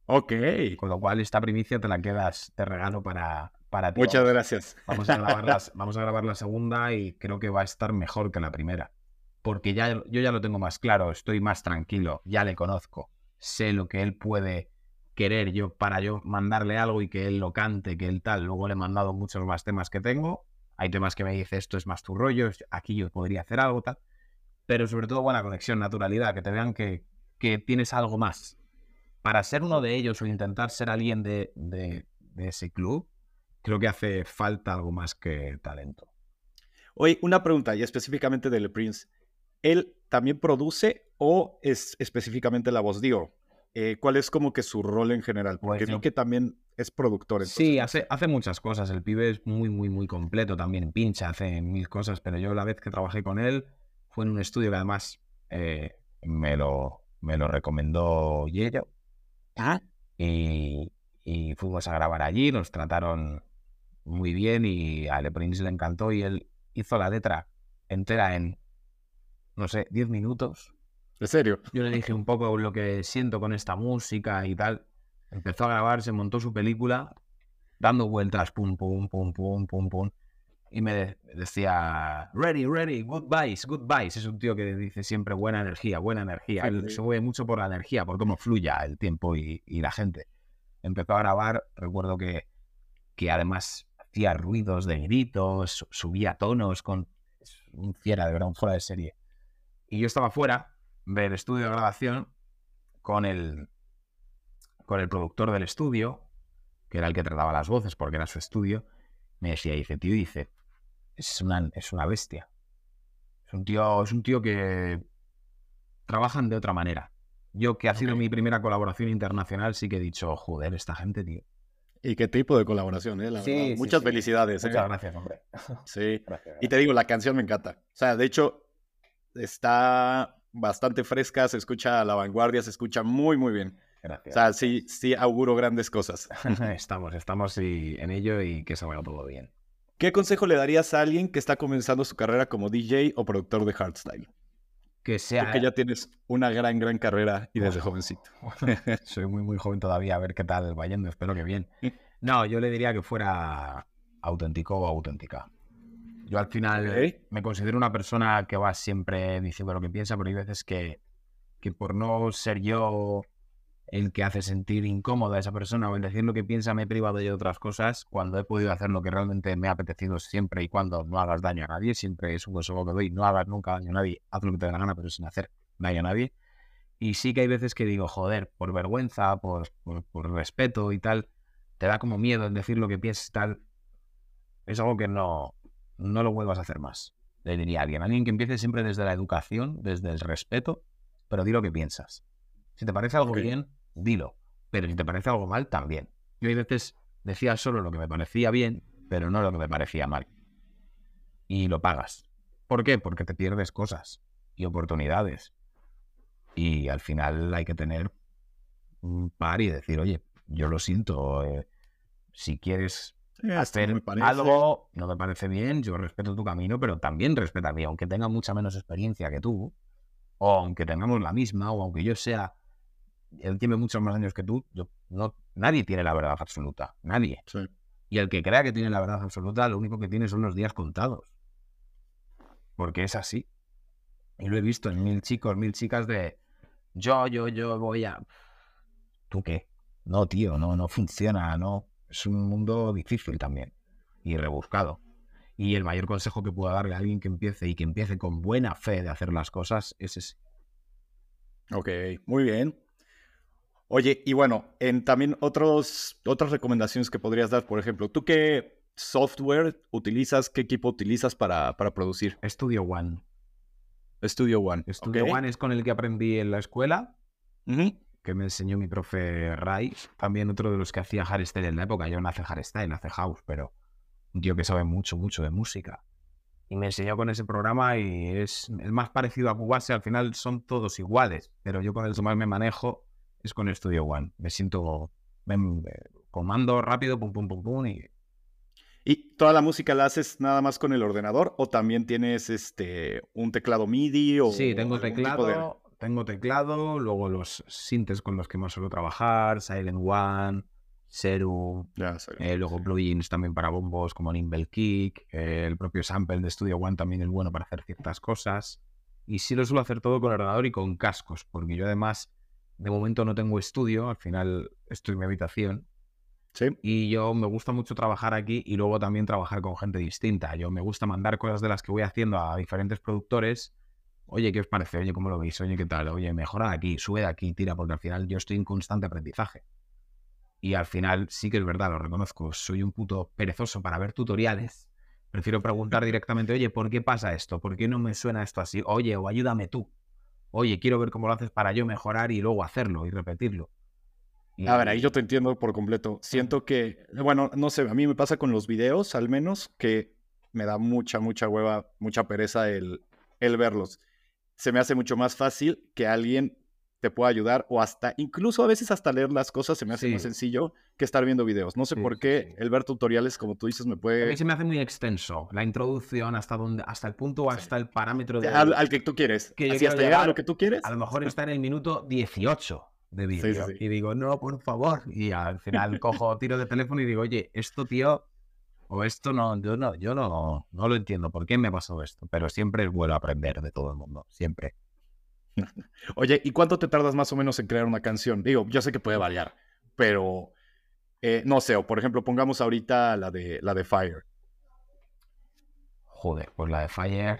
Ok. Con lo cual, esta primicia te la quedas, te regalo para, para ti. Muchas gracias. Vamos a, vamos a grabar la segunda y creo que va a estar mejor que la primera porque ya, yo ya lo tengo más claro, estoy más tranquilo, ya le conozco, sé lo que él puede querer yo para yo mandarle algo y que él lo cante, que él tal. Luego le he mandado muchos más temas que tengo. Hay temas que me dice esto es más tu rollo, aquí yo podría hacer algo tal. Pero sobre todo buena conexión, naturalidad, que te vean que, que tienes algo más. Para ser uno de ellos o intentar ser alguien de, de, ese club, creo que hace falta algo más que talento. Oye, una pregunta, y específicamente del Prince. ¿Él también produce o es específicamente la voz? Digo, eh, ¿cuál es como que su rol en general? Porque pues que también es productor. Sí, hace, hace muchas cosas. El pibe es muy, muy, muy completo. También pincha, hace mil cosas. Pero yo la vez que trabajé con él fue en un estudio que además eh, me, lo, me lo recomendó Yello. ¿Ah? Y, y fuimos a grabar allí. Nos trataron muy bien y a Le Prince le encantó y él hizo la letra entera en no sé, 10 minutos. ¿En serio? Yo le dije un poco lo que siento con esta música y tal. Empezó a grabar, se montó su película, dando vueltas, pum, pum, pum, pum, pum, pum. Y me decía, ready, ready, goodbyes, goodbyes. Es un tío que dice siempre buena energía, buena energía. Él se mueve mucho por la energía, por cómo fluya el tiempo y, la gente. Empezó a grabar, recuerdo que, que además hacía ruidos de gritos, subía tonos con un fiera, de verdad, un fuera de serie. Y yo estaba fuera del estudio de grabación con el, con el productor del estudio, que era el que trataba las voces porque era su estudio. Me decía, dice, tío, dice, es una, es una bestia. Es un tío, es un tío que trabajan de otra manera. Yo, que ha sido mi primera colaboración internacional, sí que he dicho, joder, esta gente, tío. ¿Y qué tipo de colaboración, eh? sí, Muchas felicidades. Muchas eh. gracias, hombre. Sí. Y te digo, la canción me encanta. O sea, de hecho, está bastante fresca, se escucha a la vanguardia, se escucha muy, muy bien. Gracias. O sea, sí, sí auguro grandes cosas. estamos, estamos en ello y que se vaya todo bien. ¿Qué consejo le darías a alguien que está comenzando su carrera como DJ o productor de hardstyle? Que sea. Porque ya tienes una gran, gran carrera y desde jovencito. Soy muy, muy joven todavía, a ver qué tal va yendo, espero que bien. No, yo le diría que fuera auténtico o auténtica. Yo al final me considero una persona que va siempre diciendo lo que piensa, pero hay veces que, que por no ser yo el que hace sentir incómoda a esa persona o el decir lo que piensa me he privado de otras cosas cuando he podido hacer lo que realmente me ha apetecido siempre y cuando no hagas daño a nadie, siempre es un consejo que doy, no hagas nunca daño a nadie, haz lo que te dé la gana pero sin hacer daño a nadie. Y sí que hay veces que digo, joder, por vergüenza, por, por, respeto y tal, te da como miedo el decir lo que piensas y tal. Es algo que no, no lo vuelvas a hacer más. Le diría a alguien, alguien que empiece siempre desde la educación, desde el respeto, pero di lo que piensas. Si te parece algo bien, dilo. Pero si te parece algo mal, también. Yo hay veces decía solo lo que me parecía bien, pero no lo que me parecía mal. Y lo pagas. ¿Por qué? Porque te pierdes cosas y oportunidades. Y al final hay que tener un par y decir, oye, yo lo siento, eh, si quieres hacer algo, no me parece bien, yo respeto tu camino, pero también respeta a mí, aunque tenga mucha menos experiencia que tú, o aunque tengamos la misma, o aunque yo sea él tiene muchos más años que tú, yo, no, nadie tiene la verdad absoluta, nadie. Y el que crea que tiene la verdad absoluta, lo único que tiene son los días contados. Porque es así. Y lo he visto en mil chicos, mil chicas de yo, yo, yo voy a... ¿Tú qué? No, tío, no, no funciona, no. Es un mundo difícil también y rebuscado. Y el mayor consejo que puedo darle a alguien que empiece y que empiece con buena fe de hacer las cosas es ese. Ok, muy bien. Oye, y bueno, en también otros, otras recomendaciones que podrías dar, por ejemplo, ¿tú qué software utilizas, qué equipo utilizas para, para producir? Studio One. Studio One. Studio One es con el que aprendí en la escuela, que me enseñó mi profe Ray. También otro de los que hacía hardstyle en la época. Yo no hace hardstyle, hace house, pero un tío que sabe mucho, mucho de música. Y me enseñó con ese programa y es el más parecido a Cubase. Al final son todos iguales, pero yo con el que más me manejo es con Studio One. Me siento comando rápido, pum, pum, pum, pum. Y... ¿Y toda la música la haces nada más con el ordenador o también tienes este un teclado MIDI o Sí, tengo teclado, tengo teclado, luego los sintes con los que más suelo trabajar, Silent One, Seru, eh, luego plugins también para bombos como Nimble Kick, eh, el propio sample de Studio One también es bueno para hacer ciertas cosas. Y sí lo suelo hacer todo con ordenador y con cascos, porque yo además de momento no tengo estudio, al final estoy en mi habitación. Sí. Y yo me gusta mucho trabajar aquí y luego también trabajar con gente distinta. Yo me gusta mandar cosas de las que voy haciendo a diferentes productores. Oye, ¿qué os parece? Oye, ¿cómo lo veis? Oye, ¿qué tal? Oye, mejora aquí, sube de aquí, tira, porque al final yo estoy en constante aprendizaje. Y al final sí que es verdad, lo reconozco, soy un puto perezoso para ver tutoriales. Prefiero preguntar directamente, oye, ¿por qué pasa esto? ¿Por qué no me suena esto así? Oye, o ayúdame tú oye, quiero ver cómo lo haces para yo mejorar y luego hacerlo y repetirlo. A ver, ahí yo te entiendo por completo. Siento que, bueno, no sé, a mí me pasa con los videos, al menos, que me da mucha, mucha hueva, mucha pereza el, el verlos. Se me hace mucho más fácil que alguien te pueda ayudar o hasta, incluso a veces hasta leer las cosas se me hace más sencillo que estar viendo videos. No sé por qué el ver tutoriales, como tú dices, me puede... A mí se me hace muy extenso la introducción hasta donde, hasta el punto hasta el parámetro de... Al, que tú quieres. Que Así hasta llegar a lo que tú quieres. A lo mejor está en el minuto 18 de vídeo. y digo, no, por favor. Y al final cojo tiro de teléfono y digo, oye, esto, tío, o esto no, yo no, yo no, no lo entiendo. ¿Por qué me pasó esto? Pero siempre es bueno aprender de todo el mundo, siempre. Oye, ¿y cuánto te tardas más o menos en crear una canción? Digo, yo sé que puede variar, pero eh, no sé, o por ejemplo, pongamos ahorita la de, la de Fire. Joder, pues la de Fire,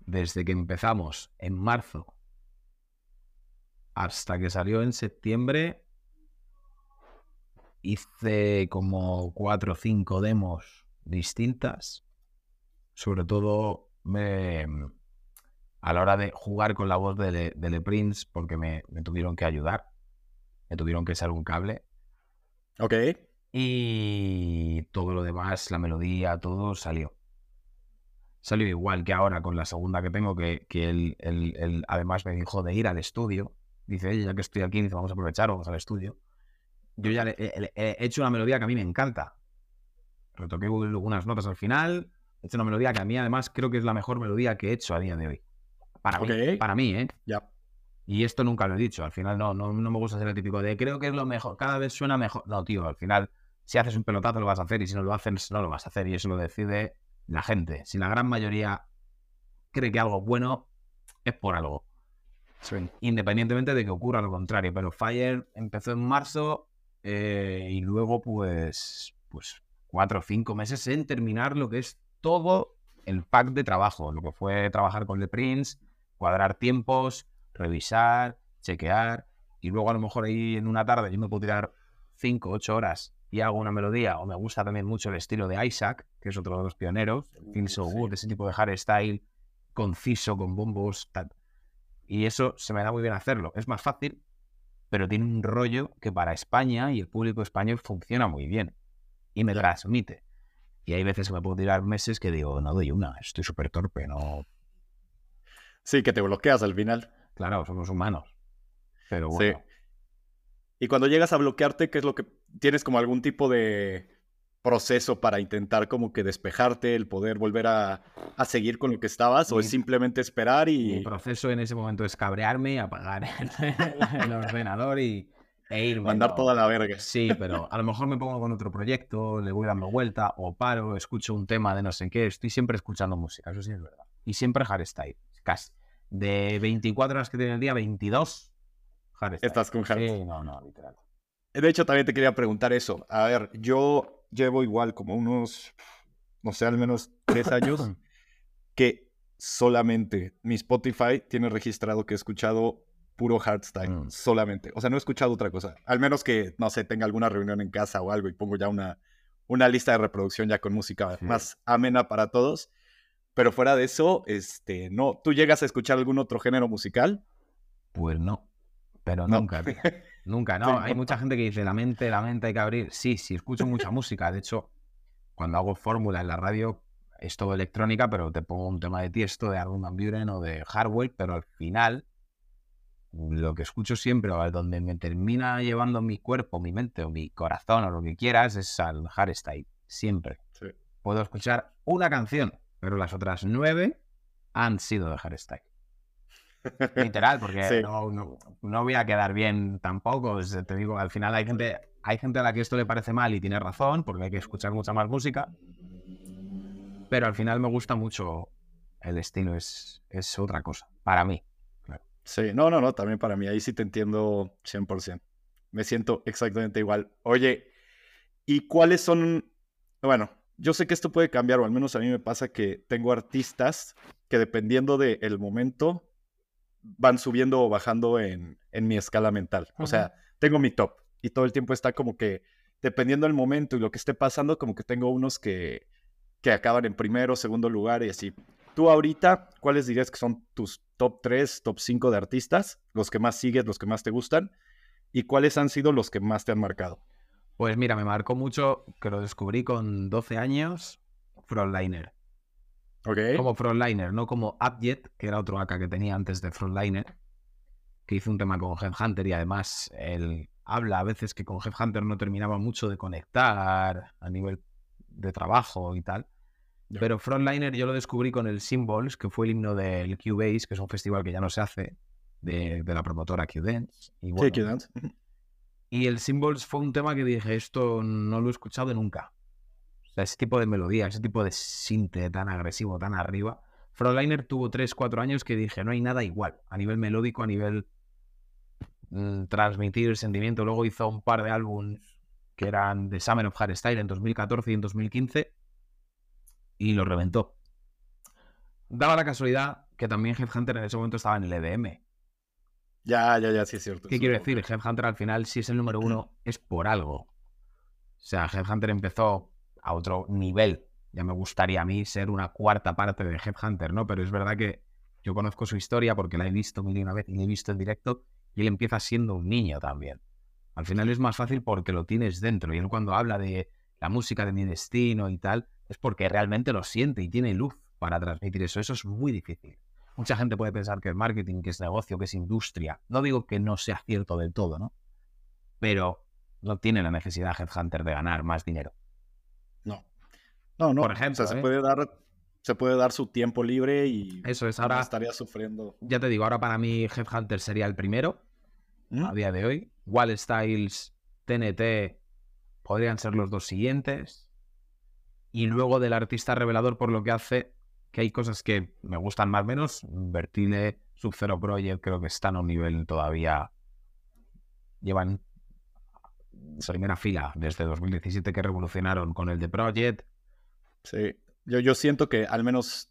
desde que empezamos en marzo hasta que salió en septiembre, hice como cuatro o cinco demos distintas. Sobre todo me, a la hora de jugar con la voz de, Le, Prince, porque me, tuvieron que ayudar, me tuvieron que echar un cable. Ok. Y todo lo demás, la melodía, todo salió. Salió igual que ahora con la segunda que tengo, que, que él, además me dijo de ir al estudio. Dice, ya que estoy aquí, dice, vamos a aprovechar, vamos al estudio. Yo ya he hecho una melodía que a mí me encanta. Retoqué algunas notas al final. He hecho una melodía que a mí además creo que es la mejor melodía que he hecho a día de hoy. Para mí, para mí, ¿eh? Ya. Y esto nunca lo he dicho. Al final no, no, me gusta ser el típico de creo que es lo mejor, cada vez suena mejor. No, tío, al final, si haces un pelotazo lo vas a hacer y si no lo haces, no lo vas a hacer. Y eso lo decide la gente. Si la gran mayoría cree que algo es bueno, es por algo. Independientemente de que ocurra lo contrario. Pero Fire empezó en marzo eh, y luego, pues, pues, cuatro o cinco meses en terminar lo que es todo el pack de trabajo. Lo que fue trabajar con The Prince cuadrar tiempos, revisar, chequear, y luego a lo mejor ahí en una tarde yo me puedo tirar 5, 8 horas y hago una melodía, o me gusta también mucho el estilo de Isaac, que es otro de los pioneros, Feel So Good, ese tipo de hardstyle conciso, con bombos, tal. Y eso se me da muy bien hacerlo. Es más fácil, pero tiene un rollo que para España y el público español funciona muy bien. Y me transmite. Y hay veces que me puedo tirar meses que digo, no doy una, estoy súper torpe, no, Sí, que te bloqueas al final. Claro, somos humanos. Pero bueno. Sí. Y cuando llegas a bloquearte, ¿qué es lo que tienes como algún tipo de proceso para intentar como que despejarte, el poder volver a, seguir con lo que estabas o es simplemente esperar y... Mi proceso en ese momento es cabrearme, apagar el, ordenador y, e irme. Mandar toda la verga. Sí, pero a lo mejor me pongo con otro proyecto, le voy dando vuelta o paro, escucho un tema de no sé qué, estoy siempre escuchando música, eso sí es verdad. Y siempre hardstyle casi. De 24 horas que tiene el día, 22 Estás con hardstyle. Sí, no, no, literal. De hecho, también te quería preguntar eso. A ver, yo llevo igual como unos, no sé, al menos tres años que solamente mi Spotify tiene registrado que he escuchado puro hardstyle, mm. solamente. O sea, no he escuchado otra cosa. Al menos que, no sé, tenga alguna reunión en casa o algo y pongo ya una, una lista de reproducción ya con música más amena para todos. Pero fuera de eso, este, no. ¿Tú llegas a escuchar algún otro género musical? Pues no. Pero nunca, Nunca, no. Hay mucha gente que dice, la mente, la mente hay que abrir. Sí, sí, escucho mucha música. De hecho, cuando hago fórmula en la radio, es todo electrónica, pero te pongo un tema de Tiesto, de Armin Van Buren o de Hardwell, pero al final, lo que escucho siempre, o donde me termina llevando mi cuerpo, mi mente o mi corazón o lo que quieras, es al hardstyle. Siempre. Puedo escuchar una canción pero las otras nueve han sido de hardstyle. Literal, porque no, voy a quedar bien tampoco. Te digo, al final hay gente, hay gente a la que esto le parece mal y tiene razón, porque hay que escuchar mucha más música. Pero al final me gusta mucho el estilo, es, es otra cosa, para mí. Sí, no, no, no, también para mí, ahí sí te entiendo 100%. Me siento exactamente igual. Oye, ¿y cuáles son, bueno, yo sé que esto puede cambiar, o al menos a mí me pasa que tengo artistas que dependiendo del momento van subiendo o bajando en, mi escala mental. O sea, tengo mi top y todo el tiempo está como que, dependiendo del momento y lo que esté pasando, como que tengo unos que, que acaban en primero, segundo lugar y así. Tú ahorita, ¿cuáles dirías que son tus top 3, top 5 de artistas? Los que más sigues, los que más te gustan. ¿Y cuáles han sido los que más te han marcado? Pues mira, me marcó mucho que lo descubrí con 12 años, Frontliner. Como Frontliner, no como Upjet, que era otro AK que tenía antes de Frontliner. que hizo un tema con Headhunter y además él habla a veces que con Headhunter no terminaba mucho de conectar a nivel de trabajo y tal. Pero Frontliner yo lo descubrí con el Symbols, que fue el himno del Cubase, que es un festival que ya no se hace, de, la promotora Qdance. Y sí, Qdance. Y el Symbols fue un tema que dije, esto no lo he escuchado nunca. Sea, ese tipo de melodía, ese tipo de sinte tan agresivo, tan arriba. Frontliner tuvo 3-4 años que dije, no hay nada igual, a nivel melódico, a nivel mm, transmitir sentimiento. Luego hizo un par de álbumes que eran de Summer of Hardstyle en 2014 y en 2015 y lo reventó. Daba la casualidad que también Headhunter en ese momento estaba en el EDM. Ya, ya, ya, sí es cierto. ¿Qué quiero decir? Headhunter al final, si es el número uno, es por algo. O sea, Headhunter empezó a otro nivel. Ya me gustaría a mí ser una cuarta parte de Headhunter, ¿no? Pero es verdad que yo conozco su historia porque la he visto mil y una vez y la he visto en directo y él empieza siendo un niño también. Al final es más fácil porque lo tienes dentro y él cuando habla de la música de mi destino y tal, es porque realmente lo siente y tiene luz para transmitir eso. Eso es muy difícil. Mucha gente puede pensar que es marketing, que es negocio, que es industria. No digo que no sea cierto del todo, ¿no? Pero no tiene la necesidad Headhunter de ganar más dinero. No. No, no. Por ejemplo, se, ¿eh? puede dar, se puede dar su tiempo libre y eso es ahora estaría sufriendo. Ya te digo, ahora para mí Headhunter sería el primero ¿Mm? a día de hoy. Wall Styles, TNT podrían ser los dos siguientes y luego del artista revelador por lo que hace, que hay cosas que me gustan más o menos. Vertile, Sub-Zero Project, creo que están a un nivel todavía. Llevan primera fila desde 2017 que revolucionaron con el de Project. Sí, yo, yo siento que al menos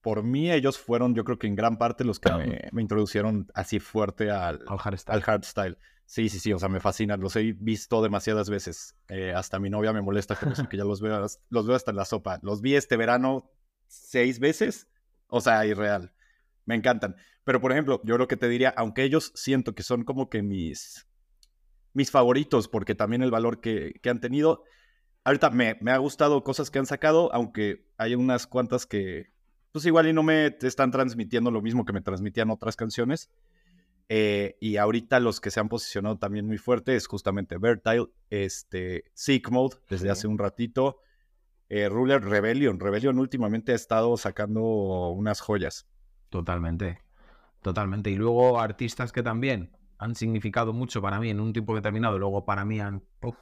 por mí ellos fueron, yo creo que en gran parte los que me, introducieron así fuerte al, al, hardstyle. al hardstyle. Sí, sí, sí, o sea, me fascinan, los he visto demasiadas veces. Eh, hasta mi novia me molesta que ya los veo, los veo hasta en la sopa. Los vi este verano seis veces, o sea, irreal. Me encantan. Pero, por ejemplo, yo lo que te diría, aunque ellos siento que son como que mis, mis favoritos, porque también el valor que, que han tenido, ahorita me, me ha gustado cosas que han sacado, aunque hay unas cuantas que, pues igual y no me están transmitiendo lo mismo que me transmitían otras canciones. Eh, y ahorita los que se han posicionado también muy fuerte es justamente Vertile, este, Seek Mode desde hace un ratito, eh, Ruler Rebellion. Rebellion últimamente ha estado sacando unas joyas. Totalmente, totalmente. Y luego artistas que también han significado mucho para mí en un tiempo determinado, luego para mí han... Uf,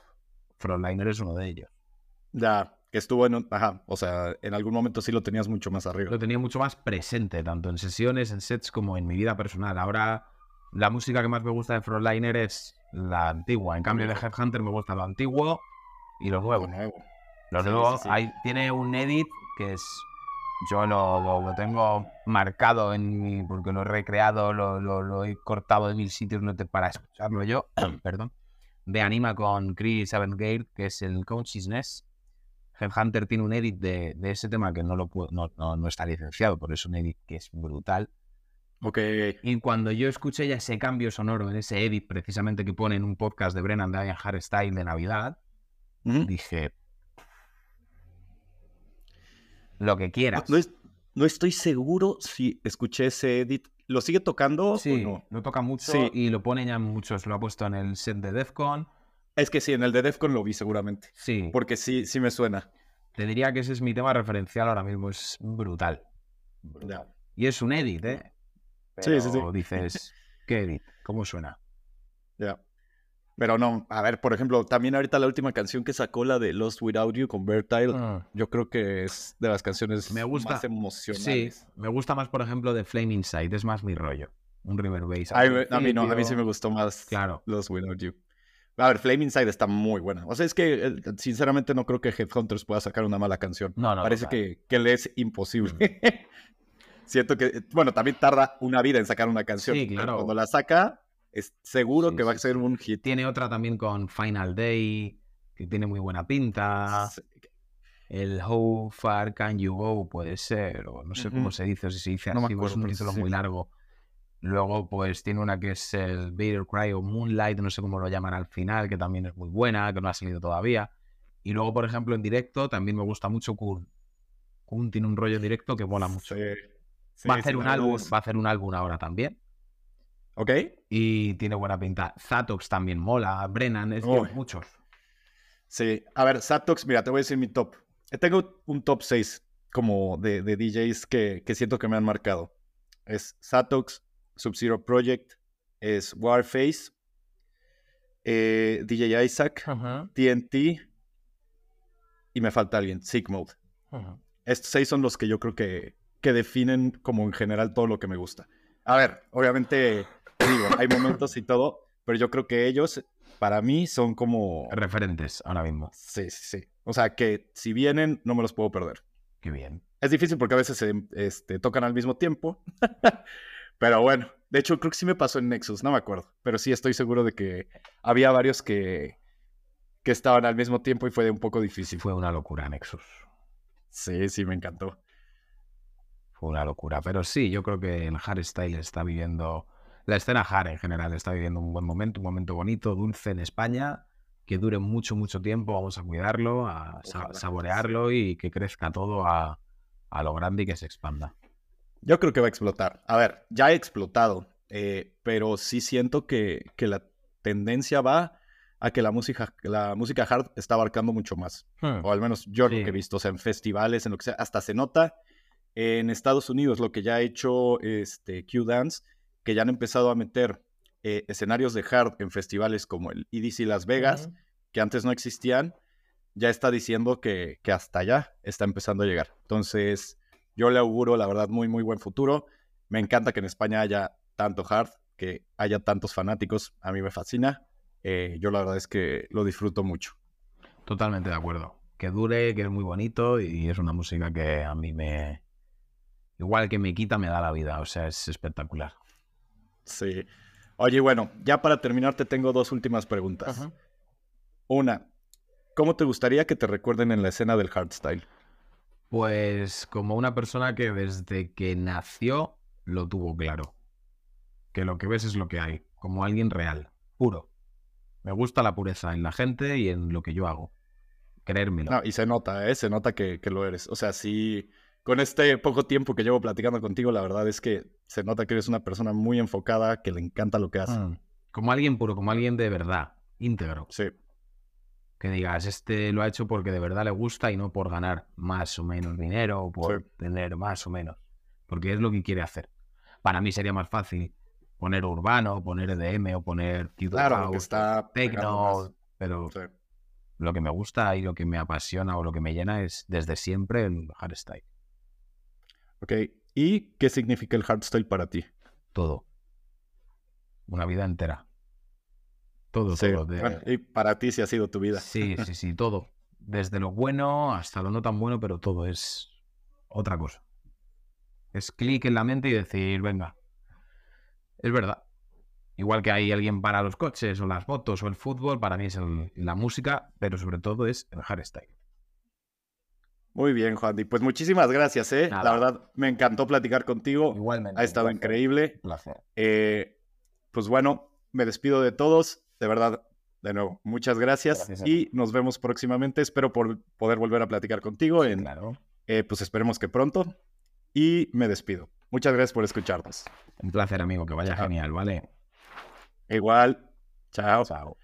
Frontliner es uno de ellos. Ya, que estuvo en ajá, o sea, en algún momento sí lo tenías mucho más arriba. Lo tenía mucho más presente, tanto en sesiones, en sets, como en mi vida personal. Ahora la música que más me gusta de Frontliner es la antigua. En cambio de Headhunter me gusta lo antiguo y lo nuevo. Lo nuevo, tiene un edit que es. Yo lo, tengo marcado en mi. porque lo he recreado, lo, he cortado de mil sitios no te, para escucharlo yo. Perdón. De Anima con Chris Avengate, que es el Consciousness. Headhunter tiene un edit de, ese tema que no, lo no, no está licenciado, por eso un edit que es brutal Ok. Y cuando yo escuché ya ese cambio sonoro en ese edit precisamente que pone en un podcast de Brennan Diane Hardstyle de Navidad, dije. Lo que quieras. No, estoy seguro si escuché ese edit. ¿Lo sigue tocando? Sí, lo toca mucho y lo pone ya muchos. Lo ha puesto en el set de Defcon. Es que sí, en el de Defcon lo vi seguramente. Sí. Porque sí, sí me suena. Te diría que ese es mi tema referencial ahora mismo. Es brutal. brutal. Y es un edit, ¿eh? sí, sí, sí. dices, ¿qué ¿Cómo suena? Ya. Pero no, a ver, por ejemplo, también ahorita la última canción que sacó, la de Lost Without You con Vertile, ah. yo creo que es de las canciones me gusta, más emocionales. Sí, me gusta más, por ejemplo, de Flame Inside, es más mi rollo. Un River Bass. A, mí no, a mí sí me gustó más claro. Lost Without You. A ver, Flame Inside está muy buena. O sea, es que sinceramente no creo que Headhunters pueda sacar una mala canción. No, no. Parece que, que le es imposible. Mm. siento que, bueno, también tarda una vida en sacar una canción. Sí, claro. Cuando la saca, es seguro que va a ser un hit. Tiene otra también con Final Day, que tiene muy buena pinta. El How Far Can You Go puede ser, o no sé cómo se dice, o si se dice así, es un título muy largo. Luego, pues tiene una que es el Bitter Cry o Moonlight, no sé cómo lo llaman al final, que también es muy buena, que no ha salido todavía. Y luego, por ejemplo, en directo también me gusta mucho Kun. Kun tiene un rollo directo que mola mucho va, a hacer un álbum, va a hacer un álbum ahora también. Ok. Y tiene buena pinta. Zatox también mola. Brennan, es que muchos. Sí, a ver, Zatox, mira, te voy a decir mi top. Tengo un top 6 como de, DJs que, siento que me han marcado. Es Zatox, Sub-Zero Project, es Warface, eh, DJ Isaac, TNT y me falta alguien, Sigmode. Estos seis son los que yo creo que, que definen como en general todo lo que me gusta. A ver, obviamente, digo, hay momentos y todo, pero yo creo que ellos, para mí, son como... Referentes ahora mismo. Sí, sí, sí. O sea, que si vienen, no me los puedo perder. Qué bien. Es difícil porque a veces se este, tocan al mismo tiempo. pero bueno, de hecho, creo que sí me pasó en Nexus, no me acuerdo. Pero sí estoy seguro de que había varios que, que estaban al mismo tiempo y fue un poco difícil. Fue una locura Nexus. Sí, sí, me encantó. Fue una locura. Pero sí, yo creo que el hardstyle está viviendo. La escena hard en general está viviendo un buen momento, un momento bonito, dulce en España que dure mucho, mucho tiempo. Vamos a cuidarlo, a saborearlo y que crezca todo a, lo grande y que se expanda. Yo creo que va a explotar. A ver, ya ha explotado, eh, pero sí siento que, la tendencia va a que la música, la música hard está abarcando mucho más. Hmm. O al menos yo lo que he visto, o sea, en festivales, en lo que sea, hasta se nota en Estados Unidos lo que ya ha hecho este, Q-Dance, que ya han empezado a meter eh, escenarios de hard en festivales como el EDC Las Vegas, que antes no existían, ya está diciendo que, que, hasta allá está empezando a llegar. Entonces, yo le auguro, la verdad, muy, muy buen futuro. Me encanta que en España haya tanto hard, que haya tantos fanáticos. A mí me fascina. Eh, yo la verdad es que lo disfruto mucho. Totalmente de acuerdo. Que dure, que es muy bonito y es una música que a mí me... Igual que me quita, me da la vida. O sea, es espectacular. Sí. Oye, bueno, ya para terminar te tengo dos últimas preguntas. Una, ¿cómo te gustaría que te recuerden en la escena del hardstyle? Pues como una persona que desde que nació lo tuvo claro. Que lo que ves es lo que hay, como alguien real, puro. Me gusta la pureza en la gente y en lo que yo hago. Creérmelo. No, y se nota, ¿eh? Se nota que, que lo eres. O sea, sí con este poco tiempo que llevo platicando contigo, la verdad es que se nota que eres una persona muy enfocada, que le encanta lo que hace. Mm. Como alguien puro, como alguien de verdad, íntegro. Sí. Que digas, este lo ha hecho porque de verdad le gusta y no por ganar más o menos dinero o por tener más o menos. Porque es lo que quiere hacer. Para mí sería más fácil poner urbano, poner EDM o poner claro, que está techno, pero lo que me gusta y lo que me apasiona o lo que me llena es desde siempre el hardstyle. Ok, ¿y qué significa el hardstyle para ti? Todo. Una vida entera. Todo, todo. y para ti sí ha sido tu vida. Sí, sí, sí, todo. Desde lo bueno hasta lo no tan bueno, pero todo es otra cosa. Es clic en la mente y decir, venga, es verdad. Igual que hay alguien para los coches o las motos o el fútbol, para mí es la música, pero sobre todo es el hardstyle. Muy bien, Juan. Y pues muchísimas gracias, ¿eh? La verdad, me encantó platicar contigo. Igualmente. Ha estado increíble. Un placer. Eh, pues bueno, me despido de todos. De verdad, de nuevo, muchas gracias. y nos vemos próximamente. Espero por poder volver a platicar contigo. En, claro. Eh, pues esperemos que pronto. Y me despido. Muchas gracias por escucharnos. Un placer, amigo. Que vaya genial, ¿vale? Igual. Chao. Chao.